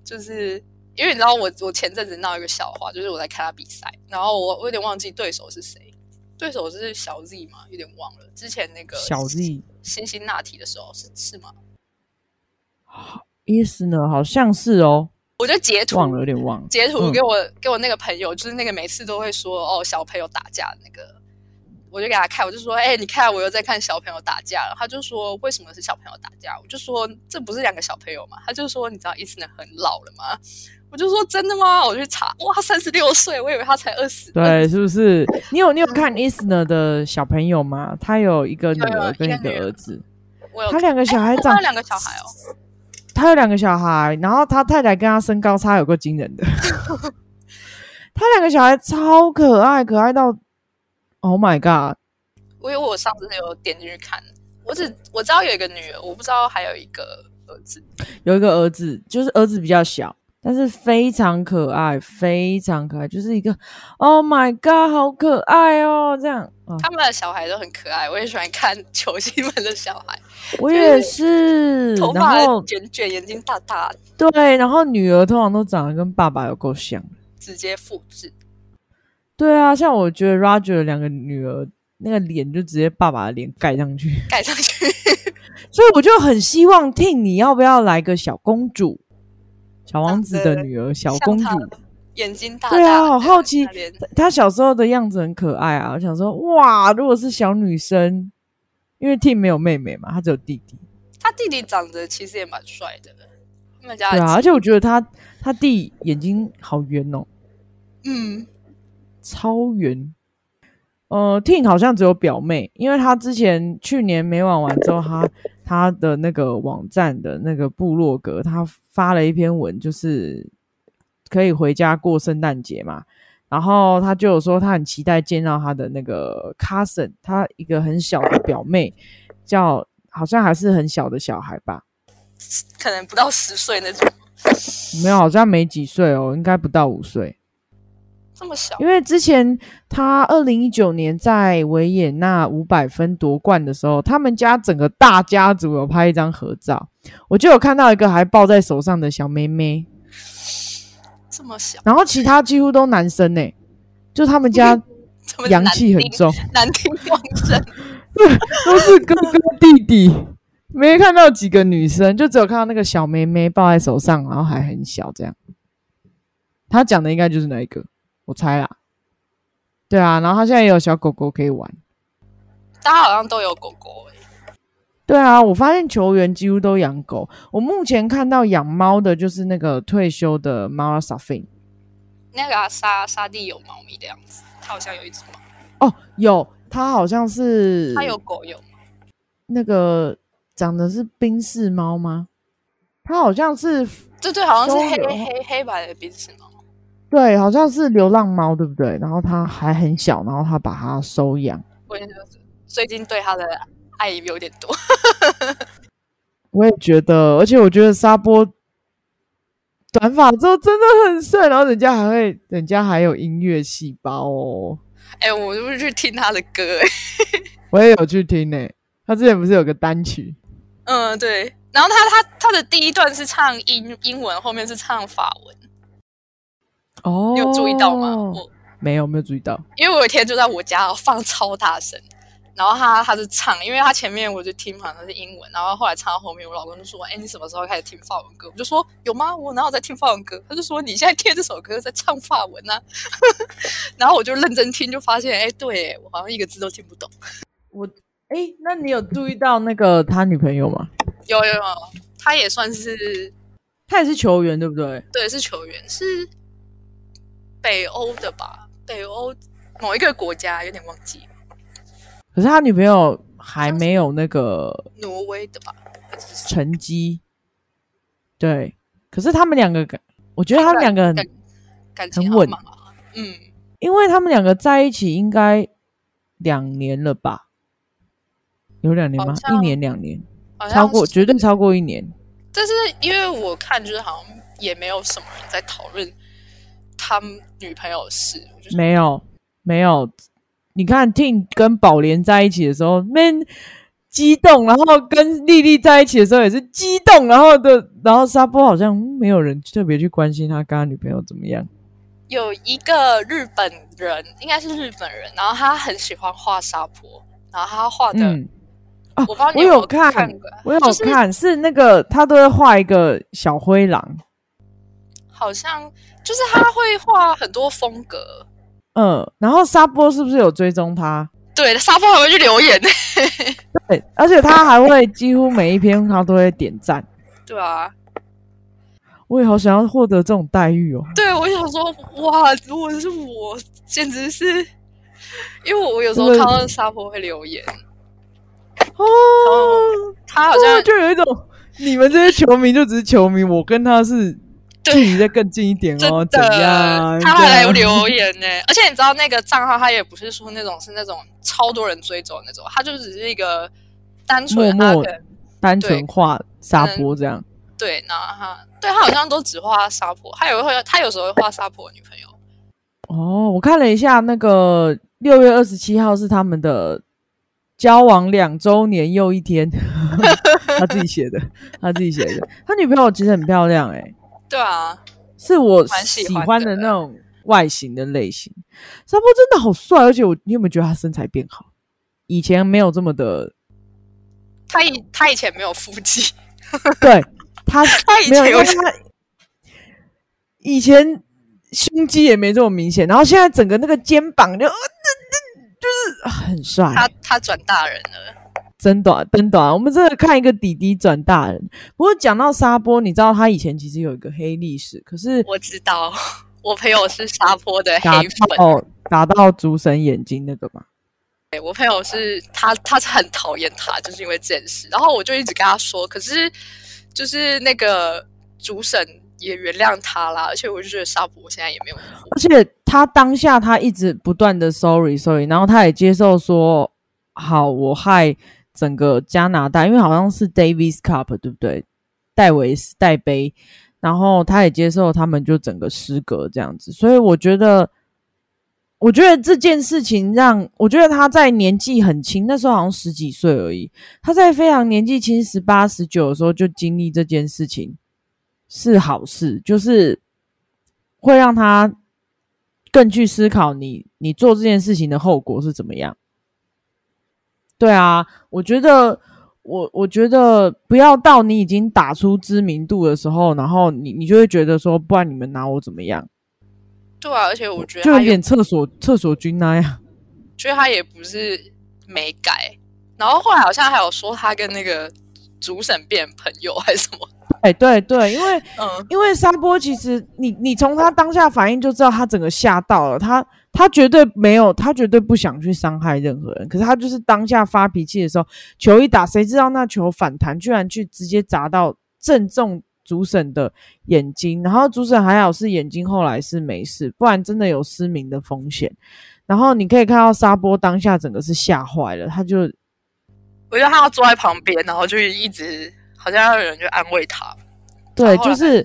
就是。因为你知道我我前阵子闹一个笑话，就是我在看他比赛，然后我我有点忘记对手是谁，对手是小 Z 吗？有点忘了。之前那个小 Z 辛辛那提的时候是是吗？意思呢？好像是哦。我就截图忘了，有点忘了。截图给我给我那个朋友，就是那个每次都会说哦小朋友打架那个我就给他看，我就说：“哎，你看，我又在看小朋友打架了。”他就说：“为什么是小朋友打架？”我就说：“这不是两个小朋友吗？”他就说：“你知道伊斯呢很老了吗？”我就说：“真的吗？”我去查，哇，三十六岁，我以为他才二十。对，是不是？你有你有看伊斯呢的小朋友吗？他有一个女儿跟一个儿子。他两个小孩长他两个小孩哦。他有两个小孩，然后他太太跟他身高差有个惊人的。他两个小孩超可爱，可爱到，Oh my god！我有我上次有点进去看，我只我知道有一个女儿，我不知道还有一个儿子。有一个儿子，就是儿子比较小，但是非常可爱，非常可爱，就是一个 Oh my god，好可爱哦！这样，他们的小孩都很可爱，我也喜欢看球星们的小孩。我也是，头发卷卷，眼睛大大。对，然后女儿通常都长得跟爸爸有够像。直接复制，对啊，像我觉得 Roger 两个女儿那个脸就直接爸爸的脸盖上去，盖上去，所以我就很希望听你要不要来个小公主、小王子的女儿，小公主，眼睛大，对啊，好好奇，她小时候的样子很可爱啊，我想说哇，如果是小女生，因为 Tim 没有妹妹嘛，她只有弟弟，他弟弟长得其实也蛮帅的，对啊，而且我觉得他他弟眼睛好圆哦。嗯，超圆。呃，Tin 好像只有表妹，因为他之前去年美网完之后，他他的那个网站的那个部落格，他发了一篇文，就是可以回家过圣诞节嘛。然后他就有说，他很期待见到他的那个 cousin，他一个很小的表妹，叫好像还是很小的小孩吧，可能不到十岁那种。没有，好像没几岁哦，应该不到五岁。这么小，因为之前他二零一九年在维也纳五百分夺冠的时候，他们家整个大家族有拍一张合照，我就有看到一个还抱在手上的小妹妹，这么小，然后其他几乎都男生呢，就他们家 阳气很重，男丁旺盛，都是哥哥弟弟，没看到几个女生，就只有看到那个小妹妹抱在手上，然后还很小这样。他讲的应该就是那一个。我猜啦，对啊，然后他现在也有小狗狗可以玩，大家好像都有狗狗哎。对啊，我发现球员几乎都养狗。我目前看到养猫的就是那个退休的猫阿萨菲。那个沙沙地有猫咪的样子，他好像有一只猫。哦，有，他好像是。他有狗有吗？那个长的是冰室猫吗？它好像是，对对，好像是黑黑黑白的冰室猫。对，好像是流浪猫，对不对？然后它还很小，然后他把它收养。我最近对它的爱有点多。我也觉得，而且我觉得沙波短发之后真的很帅，然后人家还会，人家还有音乐细胞哦。哎，我就去听他的歌，哎，我也有去听呢。他之前不是有个单曲？嗯，对。然后他他他的第一段是唱英英文，后面是唱法文。哦，你有注意到吗？我没有，没有注意到。因为我有一天就在我家放超大声，然后他他是唱，因为他前面我就听好像是英文，然后后来唱到后面，我老公就说：“哎，你什么时候开始听法文歌？”我就说：“有吗？我哪有在听法文歌？”他就说：“你现在听这首歌在唱法文呢。” 然后我就认真听，就发现，哎，对我好像一个字都听不懂。我，哎，那你有注意到那个他女朋友吗？有有有，他也算是，他也是球员，对不对？对，是球员，是。北欧的吧，北欧某一个国家有点忘记了。可是他女朋友还没有那个挪威的吧？成绩对，可是他们两个感，我觉得他们两个感情很稳。嗯，因为他们两个在一起应该两年了吧？有两年吗？一年两年，超过绝对超过一年。但是因为我看，就是好像也没有什么人在讨论。他女朋友是没有没有，你看 Ting 跟宝莲在一起的时候，man 激动，然后跟丽丽在一起的时候也是激动，然后的，然后沙波好像没有人特别去关心他跟他女朋友怎么样。有一个日本人，应该是日本人，然后他很喜欢画沙坡，然后他画的，哦，我我有看，我有看，是那个他都会画一个小灰狼，好像。就是他会画很多风格，嗯，然后沙波是不是有追踪他？对，沙坡还会去留言呢。对，而且他还会几乎每一篇他都会点赞。对啊，我也好想要获得这种待遇哦。对，我想说，哇，如果是我，简直是，因为我有时候看到沙坡会留言。哦，他好像就有一种，你们这些球迷就只是球迷，我跟他是距离再更近一点哦，怎样？他还来留言呢，而且你知道那个账号，他也不是说那种是那种超多人追走那种，他就只是一个单纯默默单纯画沙坡这样。对，然后他对他好像都只画沙坡，他有会他有时候会画沙坡女朋友。哦，我看了一下，那个六月二十七号是他们的。交往两周年又一天，他自己写的，他自己写的。他女朋友其实很漂亮，哎，对啊，是我喜欢的那种外形的类型。沙波真的好帅，而且我，你有没有觉得他身材变好？以前没有这么的，他以他以前没有腹肌，对他 他以前有他以前胸肌也没这么明显，然后现在整个那个肩膀就。就是很帅，他他转大人了，真短真短。我们这看一个弟弟转大人。不过讲到沙波，你知道他以前其实有一个黑历史，可是我知道，我朋友是沙波的黑粉哦，打到主神眼睛那个吗？对，我朋友是他，他是很讨厌他，就是因为这件事。然后我就一直跟他说，可是就是那个主审。也原谅他啦，而且我就觉得沙普现在也没有，而且他当下他一直不断的 sorry sorry，然后他也接受说好，我害整个加拿大，因为好像是 Davis Cup 对不对？戴维斯戴杯，然后他也接受他们就整个失格这样子，所以我觉得，我觉得这件事情让我觉得他在年纪很轻，那时候好像十几岁而已，他在非常年纪轻十八十九的时候就经历这件事情。是好事，就是会让他更去思考你你做这件事情的后果是怎么样。对啊，我觉得我我觉得不要到你已经打出知名度的时候，然后你你就会觉得说，不然你们拿我怎么样？对啊，而且我觉得就有点厕所厕所君那样，觉得他也不是没改，然后后来好像还有说他跟那个主审变朋友还是什么。哎，对对，因为 嗯因为沙波其实你你从他当下反应就知道他整个吓到了，他他绝对没有，他绝对不想去伤害任何人，可是他就是当下发脾气的时候，球一打，谁知道那球反弹居然去直接砸到正中主审的眼睛，然后主审还好是眼睛后来是没事，不然真的有失明的风险。然后你可以看到沙波当下整个是吓坏了，他就我觉得他要坐在旁边，然后就一直。好像要有人去安慰他，对，就是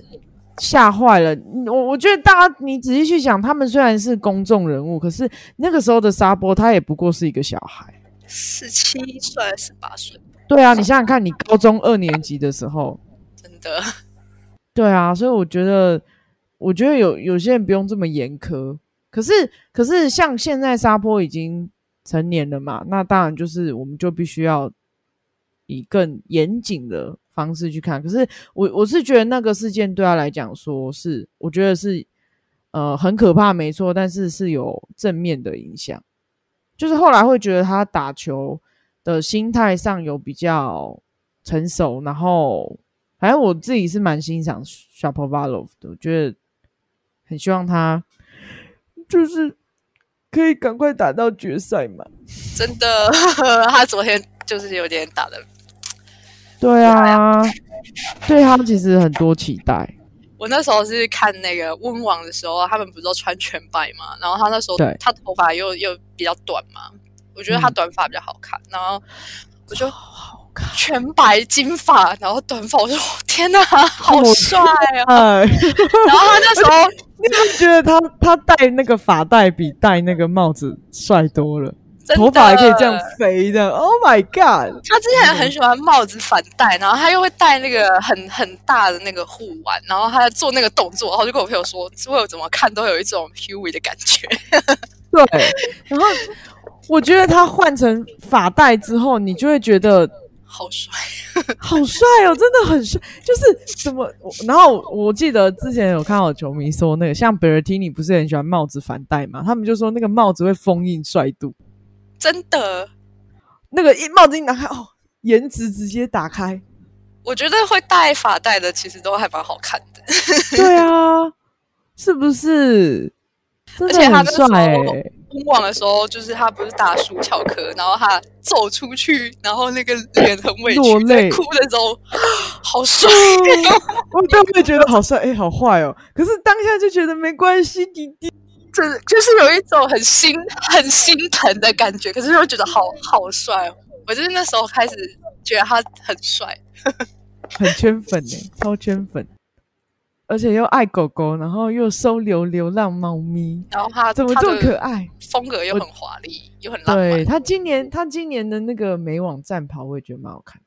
吓坏了。我我觉得大家，你仔细去想，他们虽然是公众人物，可是那个时候的沙波，他也不过是一个小孩，十七岁、十八岁。对啊，你想想看，你高中二年级的时候，真的。对啊，所以我觉得，我觉得有有些人不用这么严苛。可是，可是像现在沙坡已经成年了嘛，那当然就是我们就必须要以更严谨的。方式去看，可是我我是觉得那个事件对他来讲，说是我觉得是呃很可怕，没错，但是是有正面的影响，就是后来会觉得他打球的心态上有比较成熟，然后反正我自己是蛮欣赏 Shapovalov 的，我觉得很希望他就是可以赶快打到决赛嘛，真的，他昨天就是有点打的。对啊，对他们其实很多期待。我那时候是看那个温网的时候，他们不是都穿全白嘛？然后他那时候他头发又又比较短嘛，我觉得他短发比较好看。然后我就好看全白金发，然后短发，我说天哪，好帅啊！然后他那时候，你不觉得他他戴那个发带比戴那个帽子帅多了？头发还可以这样飞的，Oh my god！他之前很喜欢帽子反戴，然后他又会戴那个很很大的那个护腕，然后他在做那个动作，然后就跟我朋友说，我怎么看都有一种 Huey 的感觉。对，然后我觉得他换成发带之后，你就会觉得好帅，好帅哦，真的很帅。就是什么？然后我记得之前有看到球迷说，那个像 Bertini 不是很喜欢帽子反戴嘛？他们就说那个帽子会封印帅度。真的，那个一帽子一拿开，哦，颜值直接打开。我觉得会戴发带的，其实都还蛮好看的。对啊，是不是？而且他那时候！封网的时候，就是他不是打输翘课，然后他走出去，然后那个脸很委屈，在哭的时候，好帅！我当时觉得好帅，哎，好坏哦。可是当下就觉得没关系，弟弟，这就是有一种很心很心疼的感觉。可是又觉得好好帅哦。我就是那时候开始觉得他很帅，很圈粉呢，超圈粉。而且又爱狗狗，然后又收留流浪猫咪，然后他怎么这么可爱？风格又很华丽，又很浪漫。对他今年他今年的那个美网战袍，我也觉得蛮好看。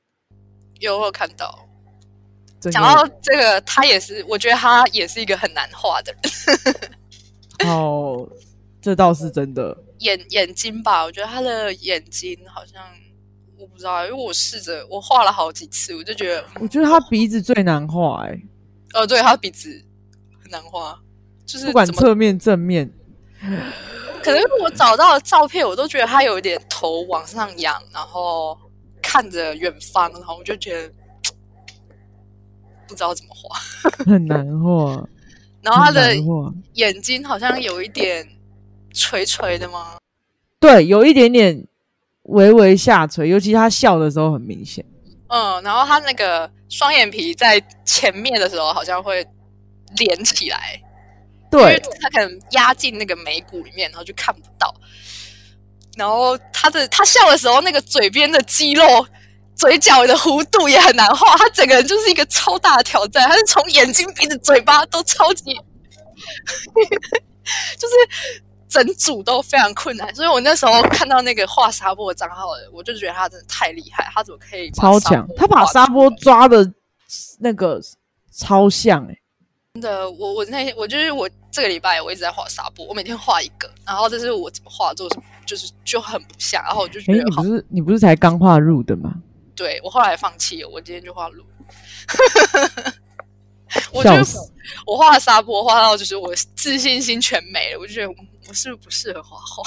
有有看到。讲到这个，他也是，我觉得他也是一个很难画的人。哦，这倒是真的。眼眼睛吧，我觉得他的眼睛好像我不知道，因为我试着我画了好几次，我就觉得，我觉得他鼻子最难画哎。哦，对，他鼻子很难画，就是不管侧面正面，可能我找到的照片，我都觉得他有一点头往上仰，然后看着远方，然后我就觉得 不知道怎么画，很难画。然后他的眼睛好像有一点垂垂的吗？对，有一点点微微下垂，尤其他笑的时候很明显。嗯，然后他那个双眼皮在前面的时候好像会连起来，对，他可能压进那个眉骨里面，然后就看不到。然后他的他笑的时候，那个嘴边的肌肉、嘴角的弧度也很难画，他整个人就是一个超大的挑战，他是从眼睛、鼻子、嘴巴都超级，就是。整组都非常困难，所以我那时候看到那个画沙波的账号的，我就觉得他真的太厉害，他怎么可以超强？他把沙波抓的那个超像哎！真的，我我那我就是我这个礼拜我一直在画沙波，我每天画一个，然后这是我怎么画做什么，就是就很不像，然后我就觉得你不是你不是才刚画入的吗？对我后来放弃了，我今天就画路。我就我画沙坡画到就是我自信心全没了，我就觉得。我是不是不适合画画？